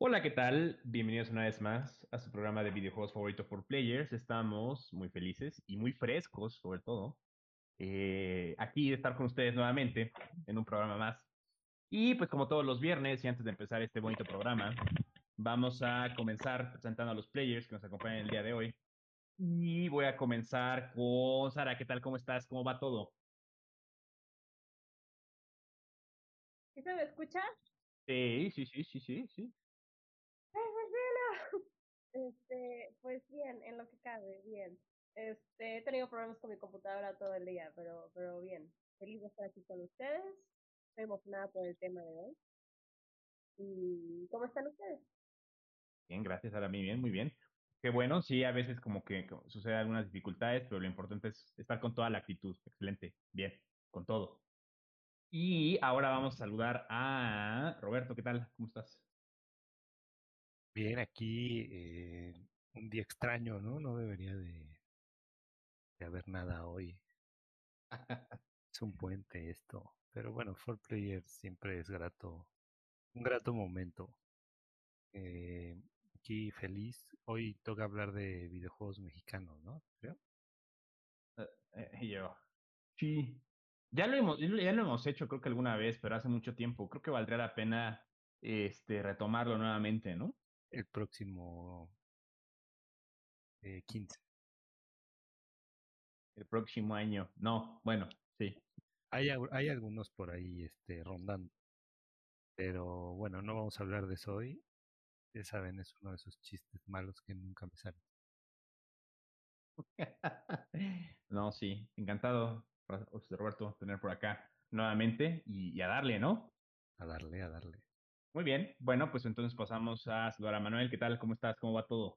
Hola, ¿qué tal? Bienvenidos una vez más a su programa de videojuegos favorito por players. Estamos muy felices y muy frescos, sobre todo, eh, aquí de estar con ustedes nuevamente en un programa más. Y pues como todos los viernes y antes de empezar este bonito programa, vamos a comenzar presentando a los players que nos acompañan el día de hoy. Y voy a comenzar con Sara. ¿Qué tal? ¿Cómo estás? ¿Cómo va todo? ¿Sí se me escucha? Sí, sí, sí, sí, sí, sí. Este, pues bien, en lo que cabe, bien. Este, he tenido problemas con mi computadora todo el día, pero, pero bien. Feliz de estar aquí con ustedes. Estoy emocionada por el tema de hoy. ¿Y cómo están ustedes? Bien, gracias, Sara. Muy bien, muy bien. Qué bueno, sí, a veces como que suceden algunas dificultades, pero lo importante es estar con toda la actitud. Excelente, bien, con todo. Y ahora vamos a saludar a Roberto. ¿Qué tal? ¿Cómo estás? Bien, aquí eh, un día extraño, ¿no? No debería de, de haber nada hoy. es un puente esto. Pero bueno, For Player siempre es grato, un grato momento. Eh, aquí feliz. Hoy toca hablar de videojuegos mexicanos, ¿no? Creo. Eh, yo. Sí. Ya lo hemos, ya lo hemos hecho, creo que alguna vez, pero hace mucho tiempo. Creo que valdría la pena este retomarlo nuevamente, ¿no? El próximo eh, 15. El próximo año. No, bueno, sí. Hay, hay algunos por ahí este, rondando. Pero bueno, no vamos a hablar de eso hoy. Ya saben, es uno de esos chistes malos que nunca me salen. no, sí, encantado, Roberto, tener por acá nuevamente y, a darle, ¿no? A darle, a darle. Muy bien, bueno, pues entonces pasamos a saludar a Manuel. ¿Qué tal? ¿Cómo estás? ¿Cómo va todo?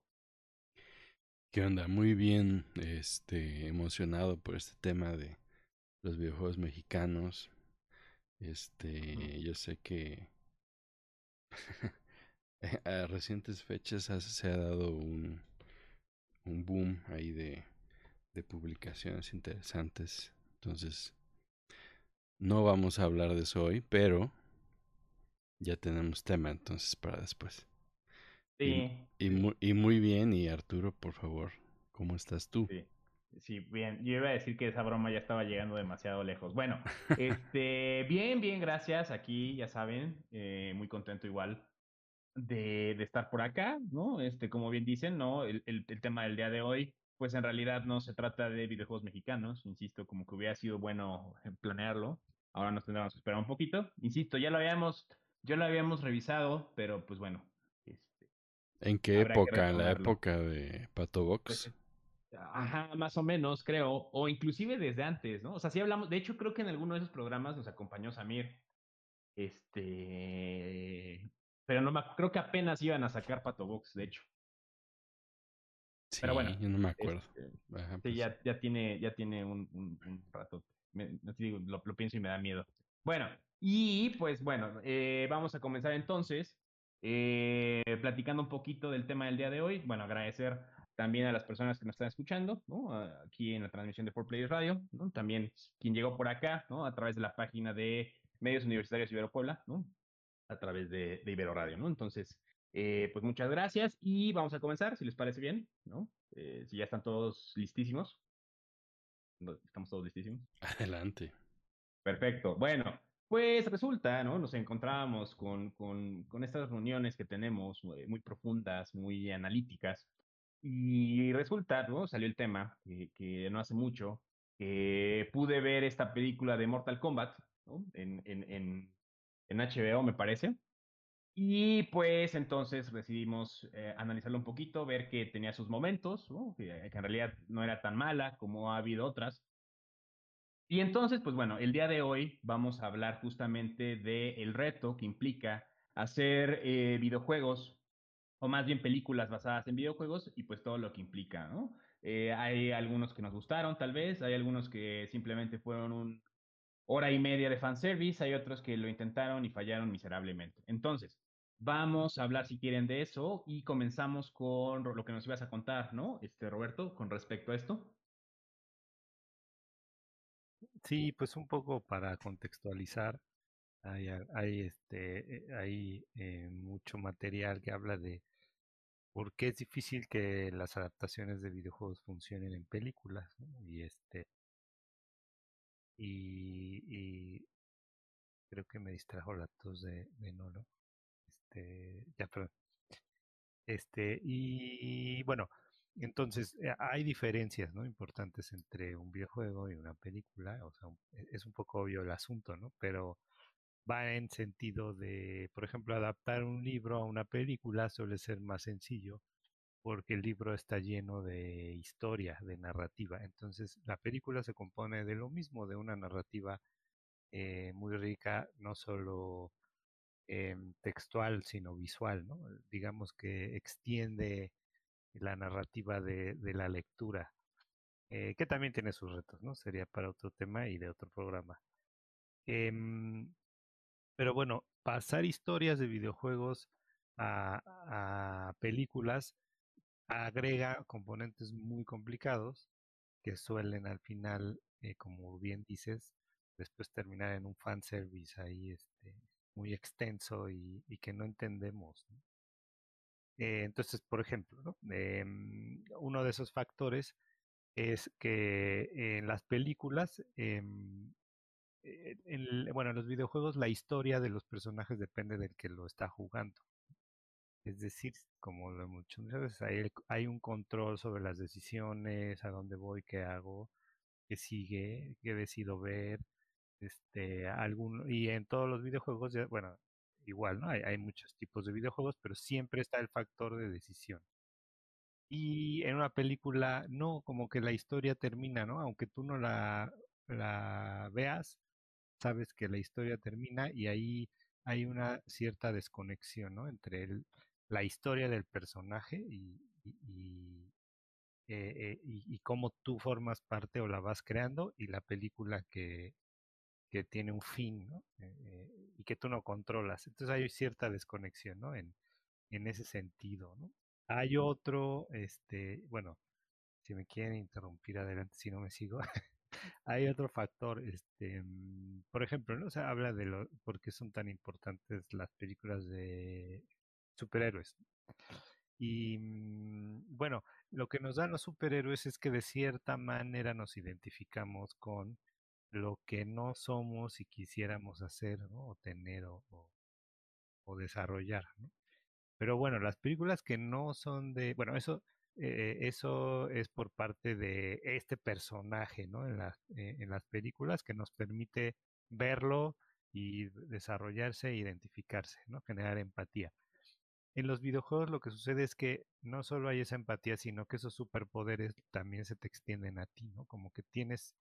¿Qué onda? Muy bien, este, emocionado por este tema de los videojuegos mexicanos. Este, yo sé que a recientes fechas se ha dado un, un boom ahí de, de publicaciones interesantes. Entonces, no vamos a hablar de eso hoy, pero ya tenemos tema entonces para después. Sí. Y, muy, y muy bien, y Arturo, por favor, ¿cómo estás tú? Sí. Sí, bien. Yo iba a decir que esa broma ya estaba llegando demasiado lejos. Bueno, este, bien, bien, gracias. Aquí, ya saben, eh, muy contento igual de, de, estar por acá, ¿no? Este, como bien dicen, ¿no? El, el, el, tema del día de hoy, pues en realidad no se trata de videojuegos mexicanos, insisto, como que hubiera sido bueno planearlo. Ahora nos tendremos que esperar un poquito. Insisto, ya lo habíamos, yo lo habíamos revisado, pero pues bueno. Este, ¿En qué época? ¿En la época de Pato Box? Pues, Ajá, más o menos, creo. O inclusive desde antes, ¿no? O sea, sí hablamos. De hecho, creo que en alguno de esos programas nos acompañó Samir. Este. Pero no me creo que apenas iban a sacar Pato Box, de hecho. Sí, Pero bueno. Yo no me acuerdo. Este, Ajá, sí, pues. ya, ya tiene, ya tiene un, un, un rato. Me, digo, lo, lo, pienso y me da miedo. Bueno, y pues bueno, eh, vamos a comenzar entonces. Eh, platicando un poquito del tema del día de hoy. Bueno, agradecer también a las personas que nos están escuchando, ¿no? Aquí en la transmisión de 4Players Radio, ¿no? También quien llegó por acá, ¿no? A través de la página de Medios Universitarios Ibero Puebla, ¿no? A través de, Ibero Radio, ¿no? Entonces, eh, pues muchas gracias y vamos a comenzar, si les parece bien, ¿no? Eh, si ya están todos listísimos. ¿Estamos todos listísimos? Adelante. Perfecto. Bueno, pues resulta, ¿no? Nos encontramos con, con, estas reuniones que tenemos muy, muy profundas, muy analíticas, y resulta, ¿no? Salió el tema que, no hace mucho, que pude ver esta película de Mortal Kombat, ¿no? En, en, en, HBO, me parece. Y pues entonces decidimos eh, analizarlo un poquito, ver que tenía sus momentos, ¿no? que, en realidad no era tan mala como ha habido otras. Y entonces, pues bueno, el día de hoy vamos a hablar justamente del el reto que implica hacer eh, videojuegos o más bien películas basadas en videojuegos y pues todo lo que implica, ¿no? Eh, hay algunos que nos gustaron, tal vez, hay algunos que simplemente fueron un hora y media de fanservice, hay otros que lo intentaron y fallaron miserablemente. Entonces, vamos a hablar si quieren de eso y comenzamos con lo que nos ibas a contar, ¿no? Este, Roberto, con respecto a esto. Sí, pues un poco para contextualizar. Hay, hay, este, hay eh, mucho material que habla de por qué es difícil que las adaptaciones de videojuegos funcionen en películas. Y este y, creo que me distrajo la tos de, de Nolo. Este, ya, perdón. Este, y bueno, entonces eh, hay diferencias ¿no? importantes entre un videojuego y una película. O sea, e, es un poco obvio el asunto, ¿no? Pero va en sentido de, por ejemplo, adaptar un libro a una película suele ser más sencillo porque el libro está lleno de historia, de narrativa. Entonces, la película se compone de lo mismo, de una narrativa eh, muy rica, no solo em, textual, sino visual, ¿no? Digamos que extiende la narrativa de, la lectura, eh, que también tiene sus retos, ¿no? Sería para otro tema y de otro programa. Em, pero bueno, pasar historias de videojuegos a, películas agrega componentes muy complicados que suelen al final, eh, como bien dices, después terminar en un fanservice ahí este, muy extenso y, que no entendemos. Eh, entonces, por ejemplo, em, uno de esos factores es que en las películas em, eh, en, bueno, en los videojuegos la historia de los personajes depende del que lo está jugando. Es decir, como lo muchas veces hay, hay un control sobre las decisiones, a dónde voy, qué hago, qué sigue, qué decido ver, este, algún, y en todos los videojuegos, bueno, igual, ¿no? Hay, hay muchos tipos de videojuegos, pero siempre está el factor de decisión. Y en una película, no, como que la historia termina, ¿no? Aunque tú no la, la veas, sabes que la historia termina y ahí hay una cierta desconexión ¿no? entre el, la historia del personaje y, y, eh, eh, cómo tú formas parte o la vas creando y la película que, que tiene un fin ¿no? Eh, y que tú no controlas. Entonces hay cierta desconexión ¿no? en, en ese sentido. ¿no? Hay otro, este, bueno, si me quieren interrumpir adelante, si no me sigo. hay otro factor, este, mm, por ejemplo, ¿no? se habla de lo, por qué son tan importantes las películas de superhéroes. Y mm, bueno, lo que nos dan los superhéroes es que de cierta manera nos identificamos con lo que no somos y quisiéramos hacer. O tener o, desarrollar, ¿no? Pero bueno, las películas que no son de, bueno, eso eh, eso es por parte de este personaje, ¿no? En, eh, en las películas que nos permite verlo y desarrollarse e identificarse, ¿no? Generar empatía. En los videojuegos lo que sucede es que no solo hay esa empatía, sino que esos superpoderes también se te extienden a ti, ¿no? Como que tienes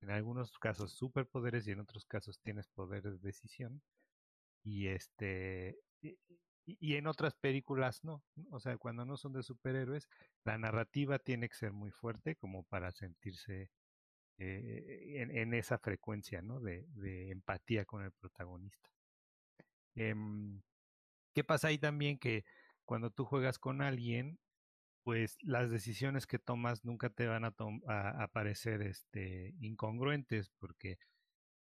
en algunos casos superpoderes y en otros casos tienes poder de decisión. Y este y, en otras películas no. O sea, cuando no son de superhéroes, la narrativa tiene que ser muy fuerte como para sentirse eh, en, esa frecuencia ¿no? de, empatía con el protagonista. Em, ¿Qué pasa ahí también? Que cuando tú juegas con alguien, pues las decisiones que tomas nunca te van a, a, parecer este, incongruentes, porque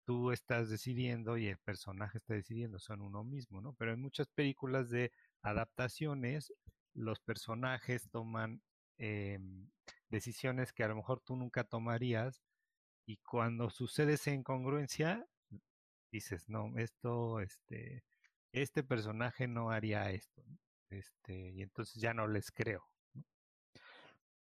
tú estás decidiendo y el personaje está decidiendo, son uno mismo, ¿no? Pero en muchas películas de adaptaciones, los personajes toman em, decisiones que a lo mejor tú nunca tomarías y cuando sucede esa incongruencia, dices, no, esto, este, este personaje no haría esto, este, y entonces ya no les creo.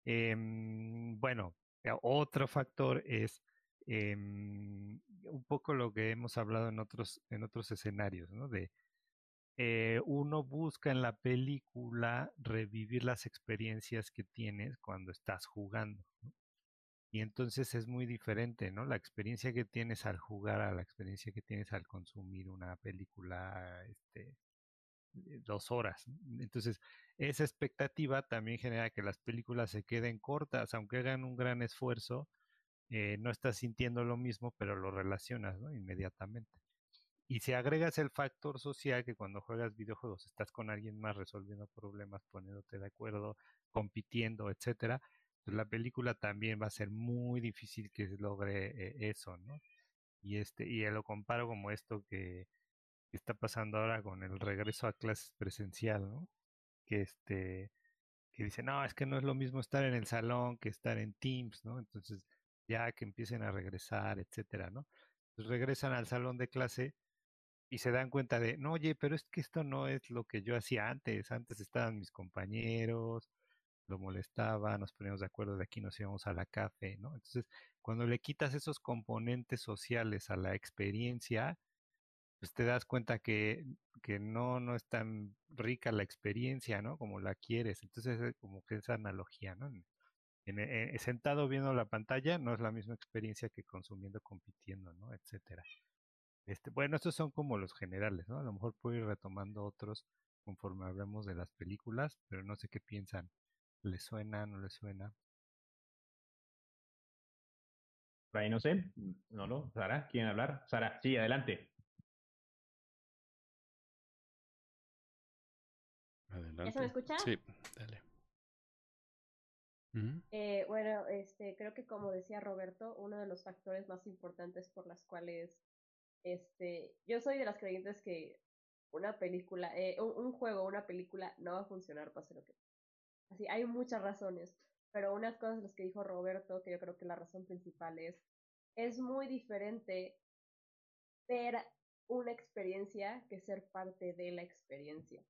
Em, bueno, otro factor es em, un poco lo que hemos hablado en otros, en otros escenarios, ¿no? De eh, uno busca en la película revivir las experiencias que tienes cuando estás jugando. Y entonces es muy diferente, ¿no? La experiencia que tienes al jugar a la experiencia que tienes al consumir una película, este, dos horas. Entonces, esa expectativa también genera que las películas se queden cortas, aunque hagan un gran esfuerzo, eh, no estás sintiendo lo mismo, pero lo relacionas ¿no? inmediatamente. Y si agregas el factor social, que cuando juegas videojuegos estás con alguien más resolviendo problemas, poniéndote de acuerdo, compitiendo, etcétera, pues la película también va a ser muy difícil que logre eh, eso, ¿no? Y este, y lo comparo como esto que, está pasando ahora con el regreso a clases presencial, ¿no? Que este, que dice, no, es que no es lo mismo estar en el salón que estar en Teams, ¿no? Entonces, ya que empiecen a regresar, etcétera, ¿no? Pues regresan al salón de clase y se dan cuenta de, no, oye, pero es que esto no es lo que yo hacía antes. Antes estaban mis compañeros, lo molestaba, nos poníamos de acuerdo de aquí nos íbamos a la café, ¿no? Entonces, cuando le quitas esos componentes sociales a la experiencia, pues te das cuenta que, que no, no es tan rica la experiencia, ¿no? Como la quieres. Entonces, es como que esa analogía, ¿no? En, en, sentado viendo la pantalla no es la misma experiencia que consumiendo, compitiendo, ¿no? Etcétera. Este, bueno, estos son como los generales, ¿no? A lo mejor puedo ir retomando otros conforme hablemos de las películas, pero no sé qué piensan. ¿Les suena, no les suena? No sé. No. Sara, ¿quieren hablar? Sara, sí, adelante. Adelante. ¿Ya se me escucha? Sí, dale. Eh, bueno, este, creo que como decía Roberto, uno de los factores más importantes por las cuales este, yo soy de las creyentes que una película, eh, un, un, juego, una película no va a funcionar pase lo que. Así, hay muchas razones, pero unas cosas las que dijo Roberto, que yo creo que la razón principal es, es muy diferente ver una experiencia que ser parte de la experiencia.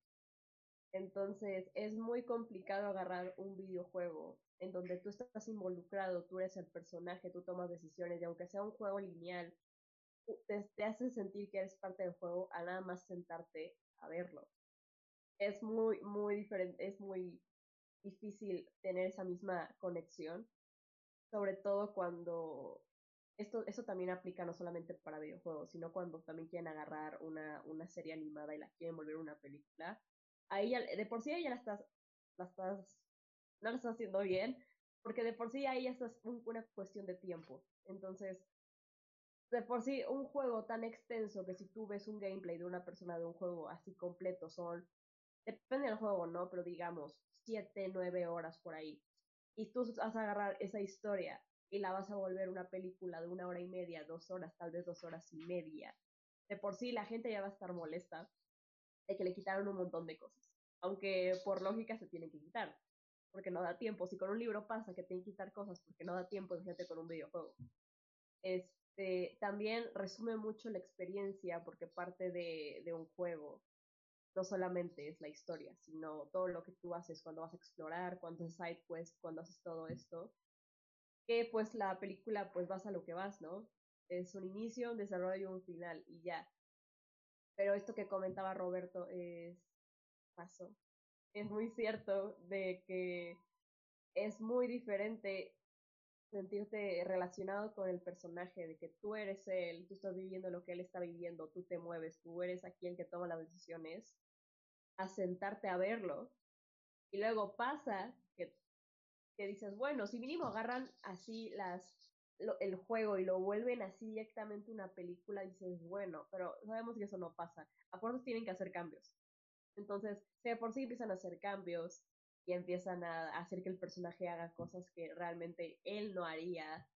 Entonces, es muy complicado agarrar un videojuego en donde tú estás involucrado, tú eres el personaje, tú tomas decisiones, y aunque sea un juego lineal, te, te hace sentir que eres parte del juego a nada más sentarte a verlo. Es muy, muy diferente, es muy difícil tener esa misma conexión, sobre todo cuando esto, eso también aplica no solamente para videojuegos, sino cuando también quieren agarrar una, una serie animada y la quieren volver una película. Ahí ya, de por sí ahí ya la estás, la estás, no la estás haciendo bien, porque de por sí ahí ya estás un, una cuestión de tiempo. Entonces, de por sí, un juego tan extenso que si tú ves un gameplay de una persona de un juego así completo son, depende del juego, ¿no? Pero digamos, 7, 9 horas por ahí. Y tú vas a agarrar esa historia y la vas a volver una película de una hora y media, dos horas, tal vez dos horas y media. De por sí la gente ya va a estar molesta de que le quitaron un montón de cosas. Aunque por lógica se tienen que quitar, porque no da tiempo. Si con un libro pasa que tienen que quitar cosas porque no da tiempo, gente con un videojuego. Es, este, también resume mucho la experiencia porque parte de, de, un juego no solamente es la historia, sino todo lo que tú haces cuando vas a explorar, cuando haces side quest, cuando haces todo esto, que pues la película pues vas a lo que vas, ¿no? Es un inicio, un desarrollo y un final y ya. Pero esto que comentaba Roberto es paso. Es muy cierto de que es muy diferente sentirte relacionado con el personaje, de que tú eres él, tú estás viviendo lo que él está viviendo, tú te mueves, tú eres aquí el que toma las decisiones, a sentarte a verlo. Y luego pasa que, que dices, bueno, si mínimo agarran así las lo, el juego y lo vuelven así directamente una película, dices, bueno, pero sabemos que eso no pasa. A tienen que hacer cambios. Entonces, si por sí empiezan a hacer cambios, y empiezan a hacer que el personaje haga cosas que realmente él no haría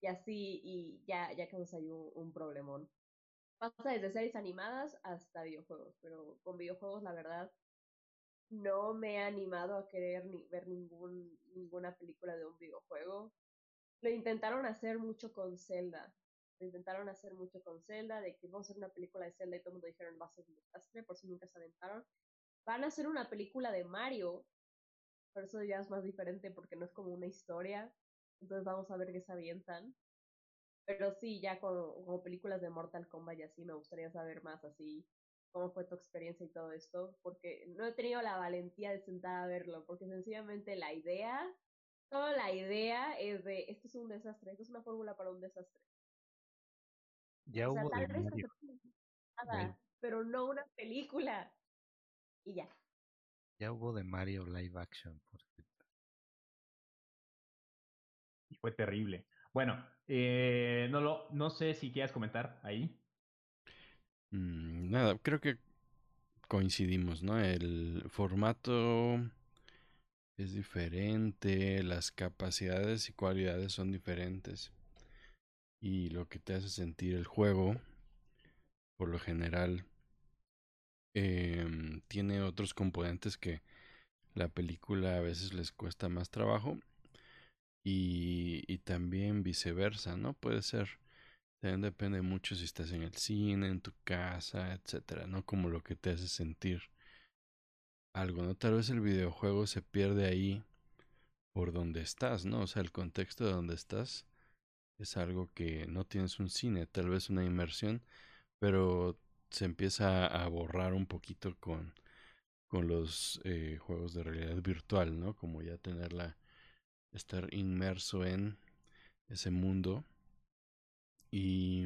y así y ya ya causa un, un problemón pasa desde series animadas hasta videojuegos pero con videojuegos la verdad no me he animado a querer ni ver ningún ninguna película de un videojuego lo intentaron hacer mucho con Zelda lo intentaron hacer mucho con Zelda de que vamos a hacer una película de Zelda y todo el mundo dijeron va a ser un desastre por si nunca se aventaron van a hacer una película de Mario por eso ya es más diferente porque no es como una historia. Entonces vamos a ver qué se avientan. Pero sí, ya como, como películas de Mortal Kombat y así, me gustaría saber más así cómo fue tu experiencia y todo esto, porque no he tenido la valentía de sentar a verlo, porque sencillamente la idea, toda la idea es de, esto es un desastre, esto es una fórmula para un desastre. Ya o sea, hubo tal de vez Mario. nada, pero no una película. Y ya. Ya hubo de Mario live action, por cierto. Y fue terrible. Bueno, eh, no, lo, no sé si quieras comentar ahí. Mm, nada, creo que coincidimos, ¿no? El formato es diferente, las capacidades y cualidades son diferentes. y lo que te hace sentir el juego, por lo general, em, tiene otros componentes que la película a veces les cuesta más trabajo y, y también viceversa, ¿no? Puede ser. También depende mucho si estás en el cine, en tu casa, etcétera, ¿no? Como lo que te hace sentir algo, ¿no? Tal vez el videojuego se pierde ahí por donde estás, ¿no? O sea, el contexto de donde estás es algo que no tienes un cine, tal vez una inmersión, pero se empieza a borrar un poquito con, con los eh, juegos de realidad virtual, ¿no? Como ya tenerla, estar inmerso en ese mundo. Y,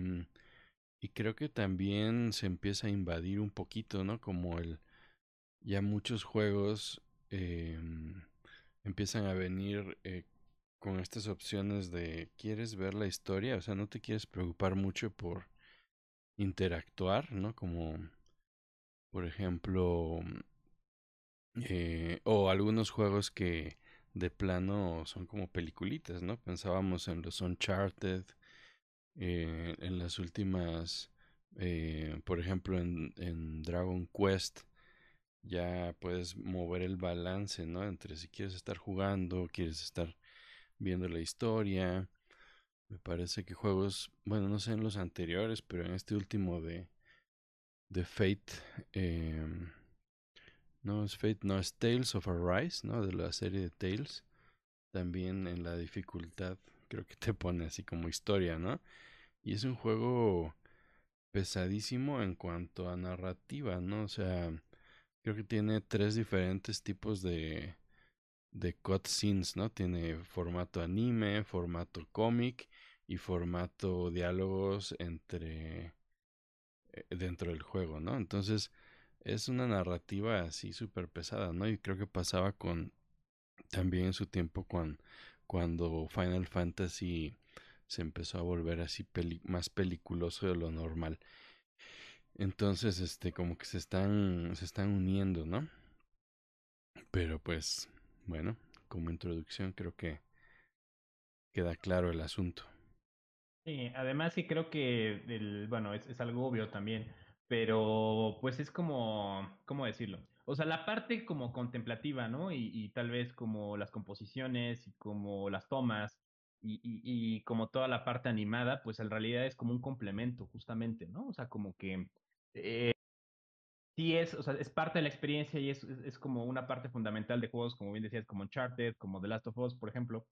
y creo que también se empieza a invadir un poquito, ¿no? Como el, ya muchos juegos eh, empiezan a venir eh, con estas opciones de quieres ver la historia, o sea, no te quieres preocupar mucho por interactuar, ¿no? Como, por ejemplo, eh, o algunos juegos que de plano son como peliculitas, ¿no? Pensábamos en los Uncharted, eh, en las últimas, por ejemplo, en, en Dragon Quest, ya puedes mover el balance, ¿no? Entre si quieres estar jugando, quieres estar viendo la historia. Me parece que juegos, bueno, no sé en los anteriores, pero en este último de, de Fate, eh, no es Fate, no es Tales of Arise, ¿no? De la serie de Tales. También en la dificultad, creo que te pone así como historia, ¿no? Y es un juego pesadísimo en cuanto a narrativa, ¿no? O sea, creo que tiene tres diferentes tipos de, de cutscenes, ¿no? Tiene formato anime, formato cómic y formato diálogos entre eh, dentro del juego, ¿no? Entonces es una narrativa así súper pesada, ¿no? Y creo que pasaba con también en su tiempo cuando Final Fantasy se empezó a volver así más peliculoso de lo normal. Entonces, este, como que se están, se están uniendo, ¿no? Pero pues, bueno, como introducción creo que queda claro el asunto. Sí, además sí creo que, el, bueno, es, es algo obvio también, pero pues es como, ¿cómo decirlo? O sea, la parte como contemplativa, ¿no? Y, y tal vez como las composiciones y como las tomas y, y, y, como toda la parte animada, pues en realidad es como un complemento, justamente, ¿no? O sea, como que eh, sí es, o sea, es parte de la experiencia y es, es, como una parte fundamental de juegos, como bien decías, como Uncharted, como The Last of Us, por ejemplo,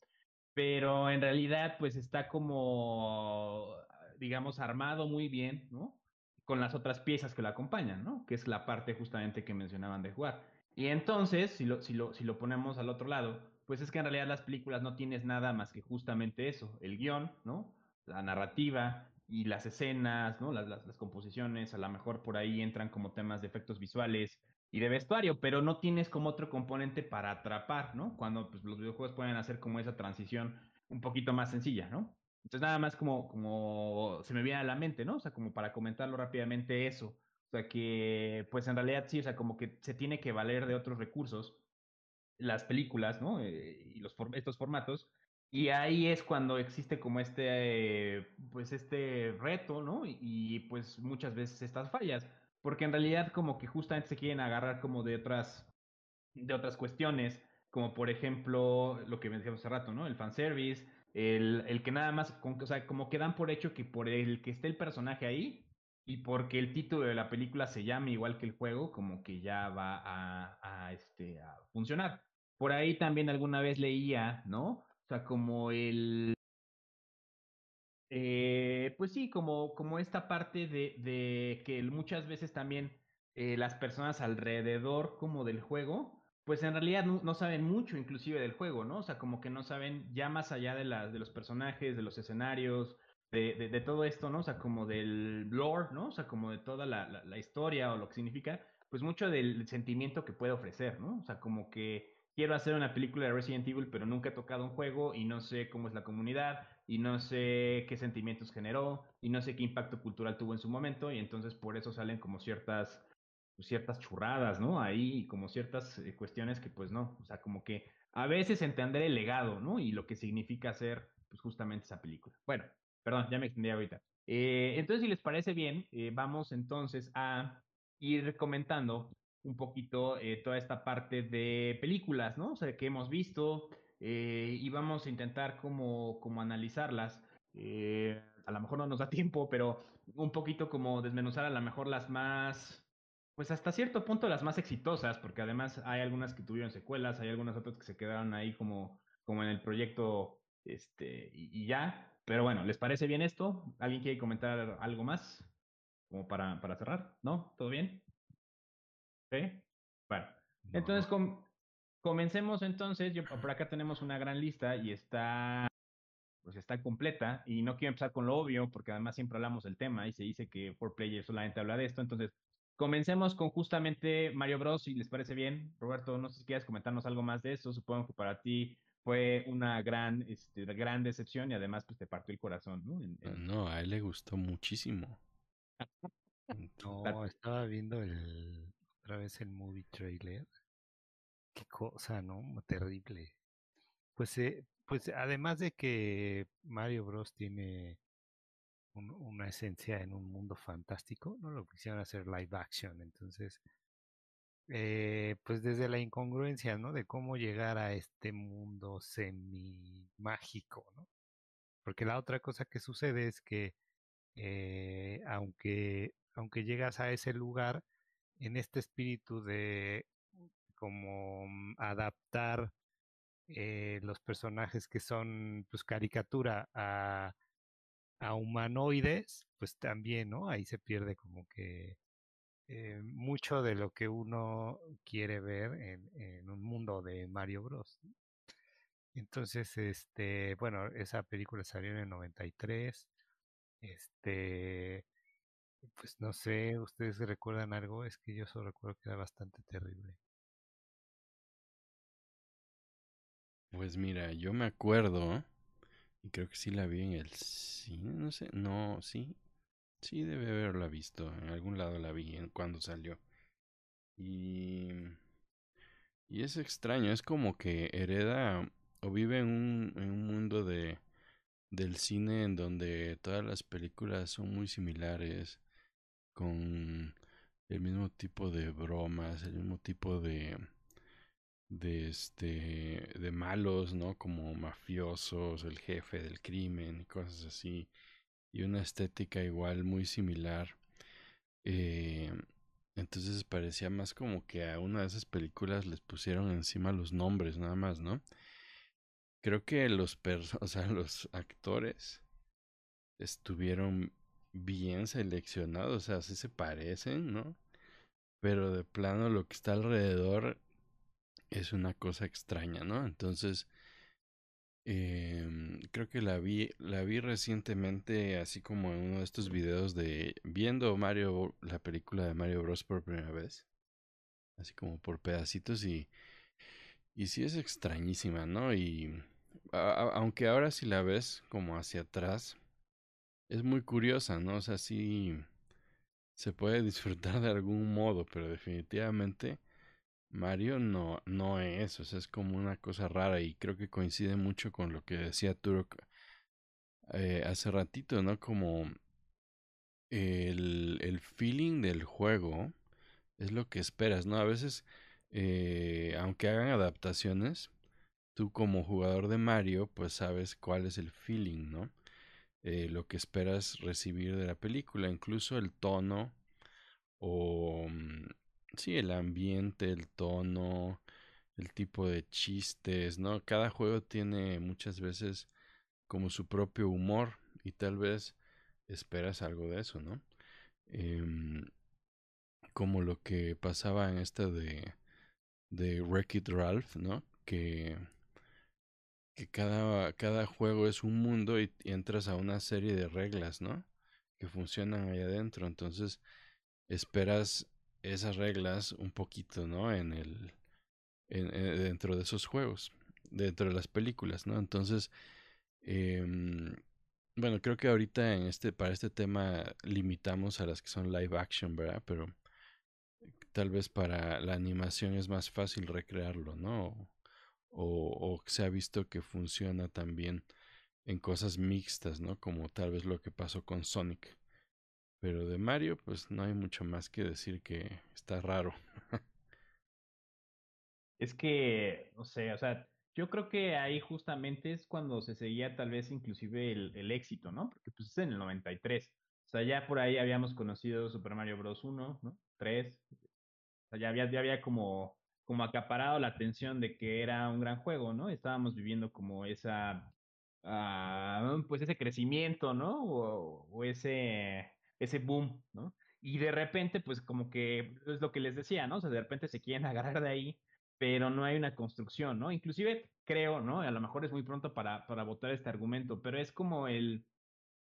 pero en realidad pues está como, digamos, armado muy bien, ¿no? Con las otras piezas que lo acompañan, ¿no? Que es la parte justamente que mencionaban de jugar. Y entonces, si lo, si lo, si lo ponemos al otro lado, pues es que en realidad las películas no tienes nada más que justamente eso, el guion, ¿no? La narrativa, y las escenas, ¿no? Las, las, las, composiciones, a lo mejor por ahí entran como temas de efectos visuales y de vestuario, pero no tienes como otro componente para atrapar, ¿no? Cuando pues, los videojuegos pueden hacer como esa transición un poquito más sencilla, ¿no? Entonces nada más como, como se me viene a la mente, ¿no? O sea, como para comentarlo rápidamente eso. O sea, que pues en realidad sí, o sea, como que se tiene que valer de otros recursos las películas, ¿no? Eh, y los, estos formatos y ahí es cuando existe como este, eh, pues este reto, ¿no? Y, pues muchas veces estas fallas, porque en realidad como que justamente se quieren agarrar como de otras, de otras cuestiones, como por ejemplo lo que decíamos hace rato, ¿no? El fanservice, el, el que nada más, o sea, como que dan por hecho que por el que esté el personaje ahí y porque el título de la película se llame igual que el juego, como que ya va a, a, este, a funcionar. Por ahí también alguna vez leía, ¿no? O sea, como el... Eh, pues sí, como, como esta parte de, de que muchas veces también eh, las personas alrededor como del juego, pues en realidad no, saben mucho inclusive del juego, ¿no? O sea, como que no saben ya más allá de, la, de los personajes, de los escenarios, de, de, de, todo esto, ¿no? O sea, como del lore, ¿no? O sea, como de toda la, la, la historia o lo que significa, pues mucho del sentimiento que puede ofrecer, ¿no? O sea, como que quiero hacer una película de Resident Evil, pero nunca he tocado un juego y no sé cómo es la comunidad y no sé qué sentimientos generó y no sé qué impacto cultural tuvo en su momento y entonces por eso salen como ciertas ciertas churradas, ¿no? Ahí como ciertas eh, cuestiones que pues no, o sea, como que a veces entender el legado, ¿no? Y lo que significa hacer pues justamente esa película. Bueno, Perdón, ya me extendí ahorita. Eh, entonces, si les parece bien, eh, vamos entonces a ir comentando un poquito eh, toda esta parte de películas, ¿no? O sea, que hemos visto y vamos a intentar como, como analizarlas. a lo mejor no nos da tiempo, pero un poquito como desmenuzar a lo mejor las más, pues hasta cierto punto las más exitosas, porque además hay algunas que tuvieron secuelas, hay algunas otras que se quedaron ahí como, como en el proyecto, este, y, y ya. Pero bueno, ¿les parece bien esto? ¿Alguien quiere comentar algo más? Como para, para cerrar, ¿no? ¿Todo bien? ¿Sí? Bueno, entonces comencemos entonces. Yo, por acá tenemos una gran lista y está, pues está completa. Y no quiero empezar con lo obvio, porque además siempre hablamos del tema y se dice que For Player solamente habla de esto. Entonces, comencemos con justamente Mario Bros. Si les parece bien. Roberto, no sé si quieres comentarnos algo más de eso. Supongo que para ti fue una gran, este, gran decepción y además pues te partió el corazón, ¿no? No, a él le gustó muchísimo. no, estaba viendo el, otra vez el movie trailer. Qué cosa, ¿no? Terrible. Pues, eh, pues además de que Mario Bros tiene una esencia en un mundo fantástico, no lo quisieron hacer live action, entonces eh, pues desde la incongruencia, ¿no? De cómo llegar a este mundo semi mágico, ¿no? Porque la otra cosa que sucede es que eh, aunque, aunque llegas a ese lugar, en este espíritu de como mm, adaptar eh, los personajes que son pues caricatura a, a humanoides, pues también, ¿no? Ahí se pierde como que eh, mucho de lo que uno quiere ver en, en, un mundo de Mario Bros. Entonces, este, bueno, esa película salió en el 93. Este, pues no sé, ¿ustedes recuerdan algo? Es que yo solo recuerdo que era bastante terrible. Pues mira, yo me acuerdo, y creo que sí la vi en el cine, no sé, no, sí, Sí, debe haberla visto. En algún lado la vi cuando salió. Y. Y es extraño, es como que hereda o vive en un, en un mundo de del cine en donde todas las películas son muy similares, con el mismo tipo de bromas, el mismo tipo de de este de malos, ¿no? Como mafiosos, el jefe del crimen y cosas así y una estética igual muy similar. Eh, entonces parecía más como que a una de esas películas les pusieron encima los nombres nada más, ¿no? Creo que los o sea, los actores estuvieron bien seleccionados, o sea, sí se parecen, ¿no? Pero de plano lo que está alrededor es una cosa extraña, ¿no? Entonces, eh, creo que la vi, la vi recientemente, así como en uno de estos videos de viendo Mario, la película de Mario Bros por primera vez, así como por pedacitos y y sí es extrañísima, ¿no? Y aunque ahora si la ves como hacia atrás, es muy curiosa, ¿no? O sea, sí se puede disfrutar de algún modo, pero definitivamente Mario no, no es, o sea, es como una cosa rara y creo que coincide mucho con lo que decía Turok eh, hace ratito, ¿no? Como el, el feeling del juego es lo que esperas, ¿no? A veces, eh, aunque hagan adaptaciones, tú como jugador de Mario, pues sabes cuál es el feeling, ¿no? Eh, lo que esperas recibir de la película, incluso el tono o mm, Sí, el ambiente, el tono, el tipo de chistes, ¿no? Cada juego tiene muchas veces como su propio humor y tal vez esperas algo de eso, ¿no? Eh, como lo que pasaba en esta de, de Wreck-It Ralph, ¿no? Que, que cada, cada juego es un mundo y, entras a una serie de reglas, ¿no? Que funcionan ahí adentro. Entonces, esperas esas reglas un poquito, ¿no? En el en, eh, dentro de esos juegos, dentro de las películas, ¿no? Entonces, eh, bueno, creo que ahorita en este para este tema limitamos a las que son live action, ¿verdad? Pero tal vez para la animación es más fácil recrearlo, ¿no? O, se ha visto que funciona también en cosas mixtas, ¿no? Como tal vez lo que pasó con Sonic. Pero de Mario, pues no hay mucho más que decir que está raro. es que, no sé, o sea, yo creo que ahí justamente es cuando se seguía tal vez inclusive el, el éxito, ¿no? Porque pues es en el 93. O sea, ya por ahí habíamos conocido Super Mario Bros. 1, ¿no? 3. O sea, ya había, ya había como, como acaparado la atención de que era un gran juego, ¿no? Estábamos viviendo como esa, uh, pues ese crecimiento, ¿no? O, ese, ese boom, ¿no? Y de repente, pues como que es lo que les decía, ¿no? O sea, de repente se quieren agarrar de ahí pero no hay una construcción, ¿no? Inclusive creo, ¿no? A lo mejor es muy pronto para, para votar este argumento, pero es como el,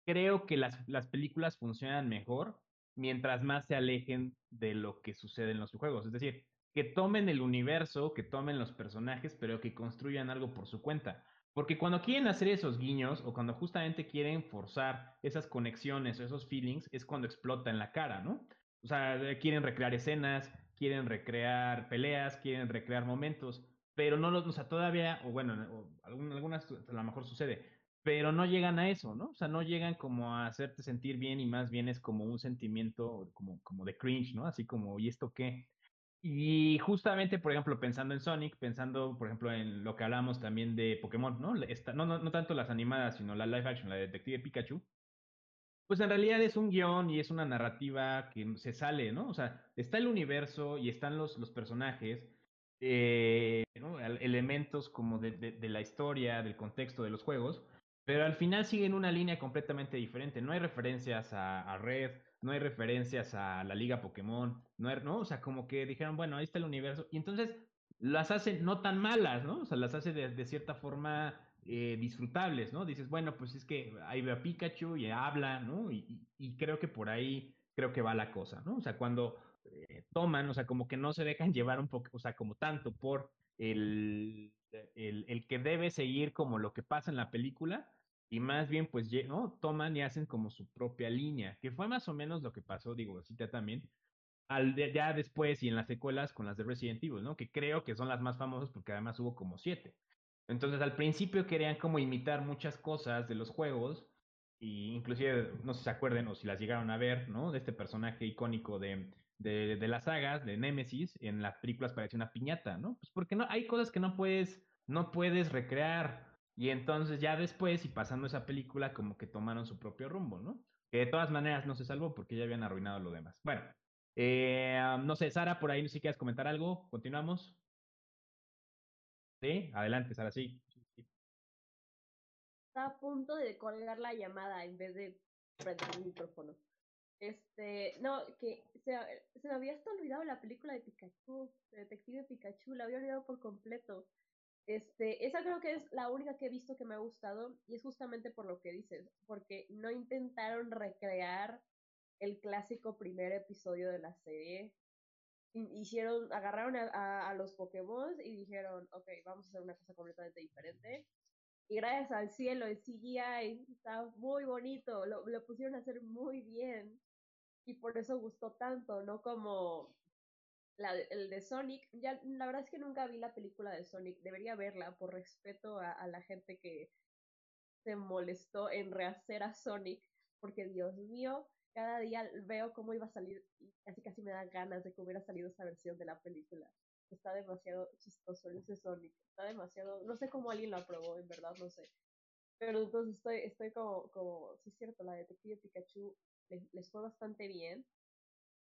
creo que las, las películas funcionan mejor mientras más se alejen de lo que sucede en los juegos, es decir, que tomen el universo, que tomen los personajes, pero que construyan algo por su cuenta. Porque cuando quieren hacer esos guiños o cuando justamente quieren forzar esas conexiones o esos feelings, es cuando explota en la cara, ¿no? O sea, quieren recrear escenas, quieren recrear peleas, quieren recrear momentos, pero no los, o sea, todavía, o bueno, algunas a lo mejor sucede, pero no llegan a eso, ¿no? O sea, no llegan como a hacerte sentir bien y más bien es como un sentimiento como, como de cringe, ¿no? Así como, ¿y esto qué? Y justamente, por ejemplo, pensando en Sonic, pensando, por ejemplo, en lo que hablamos también de Pokémon, ¿no? Esta, no, no, no tanto las animadas, sino la live action, la de Detective Pikachu, pues en realidad es un guion y es una narrativa que se sale, ¿no? O sea, está el universo y están los, los personajes, eh, elementos como de, de, la historia, del contexto de los juegos, pero al final siguen una línea completamente diferente. No hay referencias a Red, no hay referencias a la Liga Pokémon, no, hay, ¿no? O sea, como que dijeron, bueno, ahí está el universo, y entonces las hace no tan malas, ¿no? O sea, las hace de, cierta forma eh, disfrutables, ¿no? Dices, bueno, pues es que ahí ve a Pikachu y habla, ¿no? Y, y, creo que por ahí creo que va la cosa, ¿no? O sea, cuando eh, toman, o sea, como que no se dejan llevar un poco, o sea, como tanto por el, el, el, que debe seguir como lo que pasa en la película y más bien pues toman y hacen como su propia línea, que fue más o menos lo que pasó, digo, cita también, al de, ya después y en las secuelas con las de Resident Evil, ¿no? Que creo que son las más famosas porque además hubo como siete. Entonces al principio querían como imitar muchas cosas de los juegos, y inclusive, no sé si se acuerden o si las llegaron a ver, ¿no? De este personaje icónico de, de, de las sagas, de Nemesis, en las películas parecía una piñata, ¿no? Pues porque no, hay cosas que no puedes, no puedes recrear. Y entonces ya después, y pasando esa película, como que tomaron su propio rumbo, ¿no? Que de todas maneras no se salvó porque ya habían arruinado lo demás. Bueno, eh, no sé, Sara, por ahí si quieres comentar algo. Continuamos. Sí, adelante, Sara, sí. Está a punto de colgar la llamada en vez de prender el micrófono. Este, no, que se, se me había hasta olvidado la película de Pikachu, de Detective Pikachu, la había olvidado por completo. Este, esa creo que es la única que he visto que me ha gustado y es justamente por lo que dices, porque no intentaron recrear el clásico primer episodio de la serie, hicieron, agarraron a, a, a, los Pokémon y dijeron, ok, vamos a hacer una cosa completamente diferente. Y gracias al cielo, el CGI está muy bonito, lo, lo pusieron a hacer muy bien. Y por eso gustó tanto, no como la, el de Sonic. Ya, la verdad es que nunca vi la película de Sonic, debería verla por respeto a, la gente que se molestó en rehacer a Sonic, porque Dios mío, cada día veo cómo iba a salir y casi casi me da ganas de que hubiera salido esa versión de la película. Está demasiado chistoso ese Sonic, está demasiado, no sé cómo alguien lo aprobó, en verdad no sé. Pero entonces estoy, estoy como, como, sí es cierto, la detective Pikachu les fue bastante bien,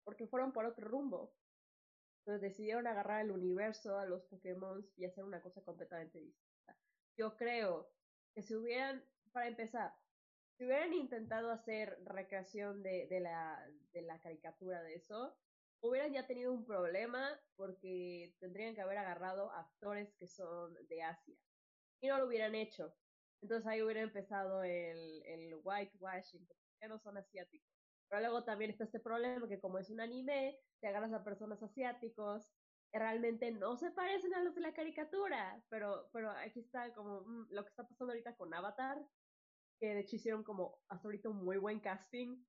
porque fueron por otro rumbo. Entonces decidieron agarrar el universo, a los Pokémon y hacer una cosa completamente distinta. Yo creo que si hubieran, para empezar, si hubieran intentado hacer recreación de, de, la, de la caricatura de eso, hubieran ya tenido un problema porque tendrían que haber agarrado actores que son de Asia. Y no lo hubieran hecho. Entonces ahí hubiera empezado el, el whitewashing, que no son asiáticos. Pero luego también está este problema que como es un anime, te agarras a personas asiáticos que realmente no se parecen a los de la caricatura. Pero, pero aquí está como mmm, lo que está pasando ahorita con Avatar, que de hecho hicieron como hasta ahorita un muy buen casting.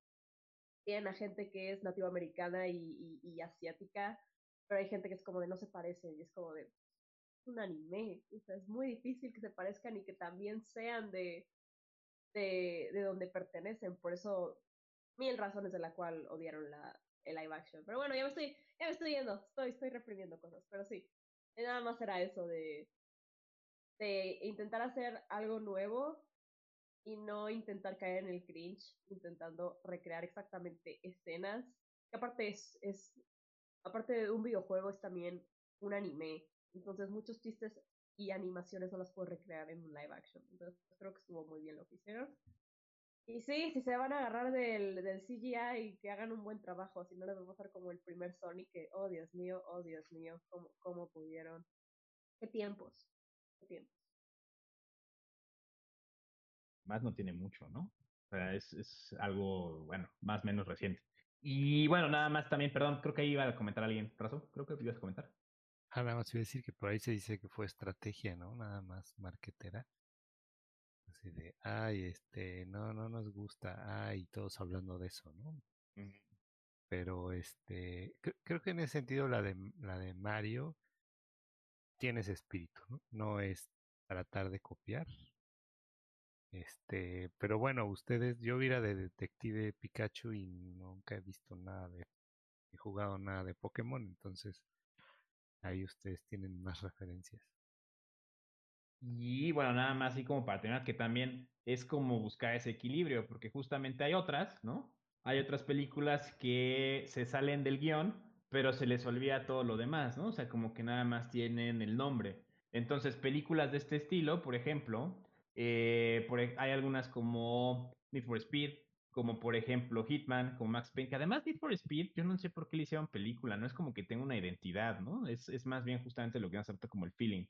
Tienen a gente que es nativoamericana y, y, y, asiática, pero hay gente que es como de no se parecen, y es como de un anime, o sea, es muy difícil que se parezcan y que también sean de, de, de donde pertenecen. Por eso, mil razones de la cual odiaron la, el live action. Pero bueno, ya me estoy, ya me estoy yendo, estoy, estoy reprimiendo cosas, pero sí, nada más era eso de, de intentar hacer algo nuevo y no intentar caer en el cringe, intentando recrear exactamente escenas, que aparte es, es aparte de un videojuego, es también un anime. Entonces muchos chistes y animaciones no las puedo recrear en un live action. Entonces creo que estuvo muy bien lo que hicieron. Y sí, si se van a agarrar del, del CGI, que hagan un buen trabajo, si no les va a pasar como el primer Sonic, que, oh Dios mío, oh Dios mío, cómo, cómo pudieron. Qué tiempos, qué tiempos. Más no tiene mucho, ¿no? O sea, es, es algo, bueno, más o menos reciente. Y bueno, nada más también, perdón, creo que ahí iba a comentar alguien. ¿Razón? Creo que ibas a comentar. Ah, nada más iba a decir que por ahí se dice que fue estrategia, ¿no? Nada más marquetera. Así de, ay, este, no, no nos gusta, ay, todos hablando de eso, ¿no? Pero este, creo que en ese sentido la de, la de Mario tiene ese espíritu, ¿no? No es tratar de copiar, este, pero bueno, ustedes, yo vi de Detective Pikachu y nunca he visto nada de, he jugado nada de Pokémon, entonces ahí ustedes tienen más referencias. Y bueno, nada más así como para tener que también es como buscar ese equilibrio, porque justamente hay otras, ¿no? Hay otras películas que se salen del guion, pero se les olvida todo lo demás, ¿no? O sea, como que nada más tienen el nombre. Entonces, películas de este estilo, por ejemplo, eh, hay algunas como Need for Speed, como por ejemplo Hitman, como Max Payne, que además Need for Speed, yo no sé por qué le hicieron película, no es como que tenga una identidad, ¿no? Es, es más bien justamente lo que nos acepta como el feeling.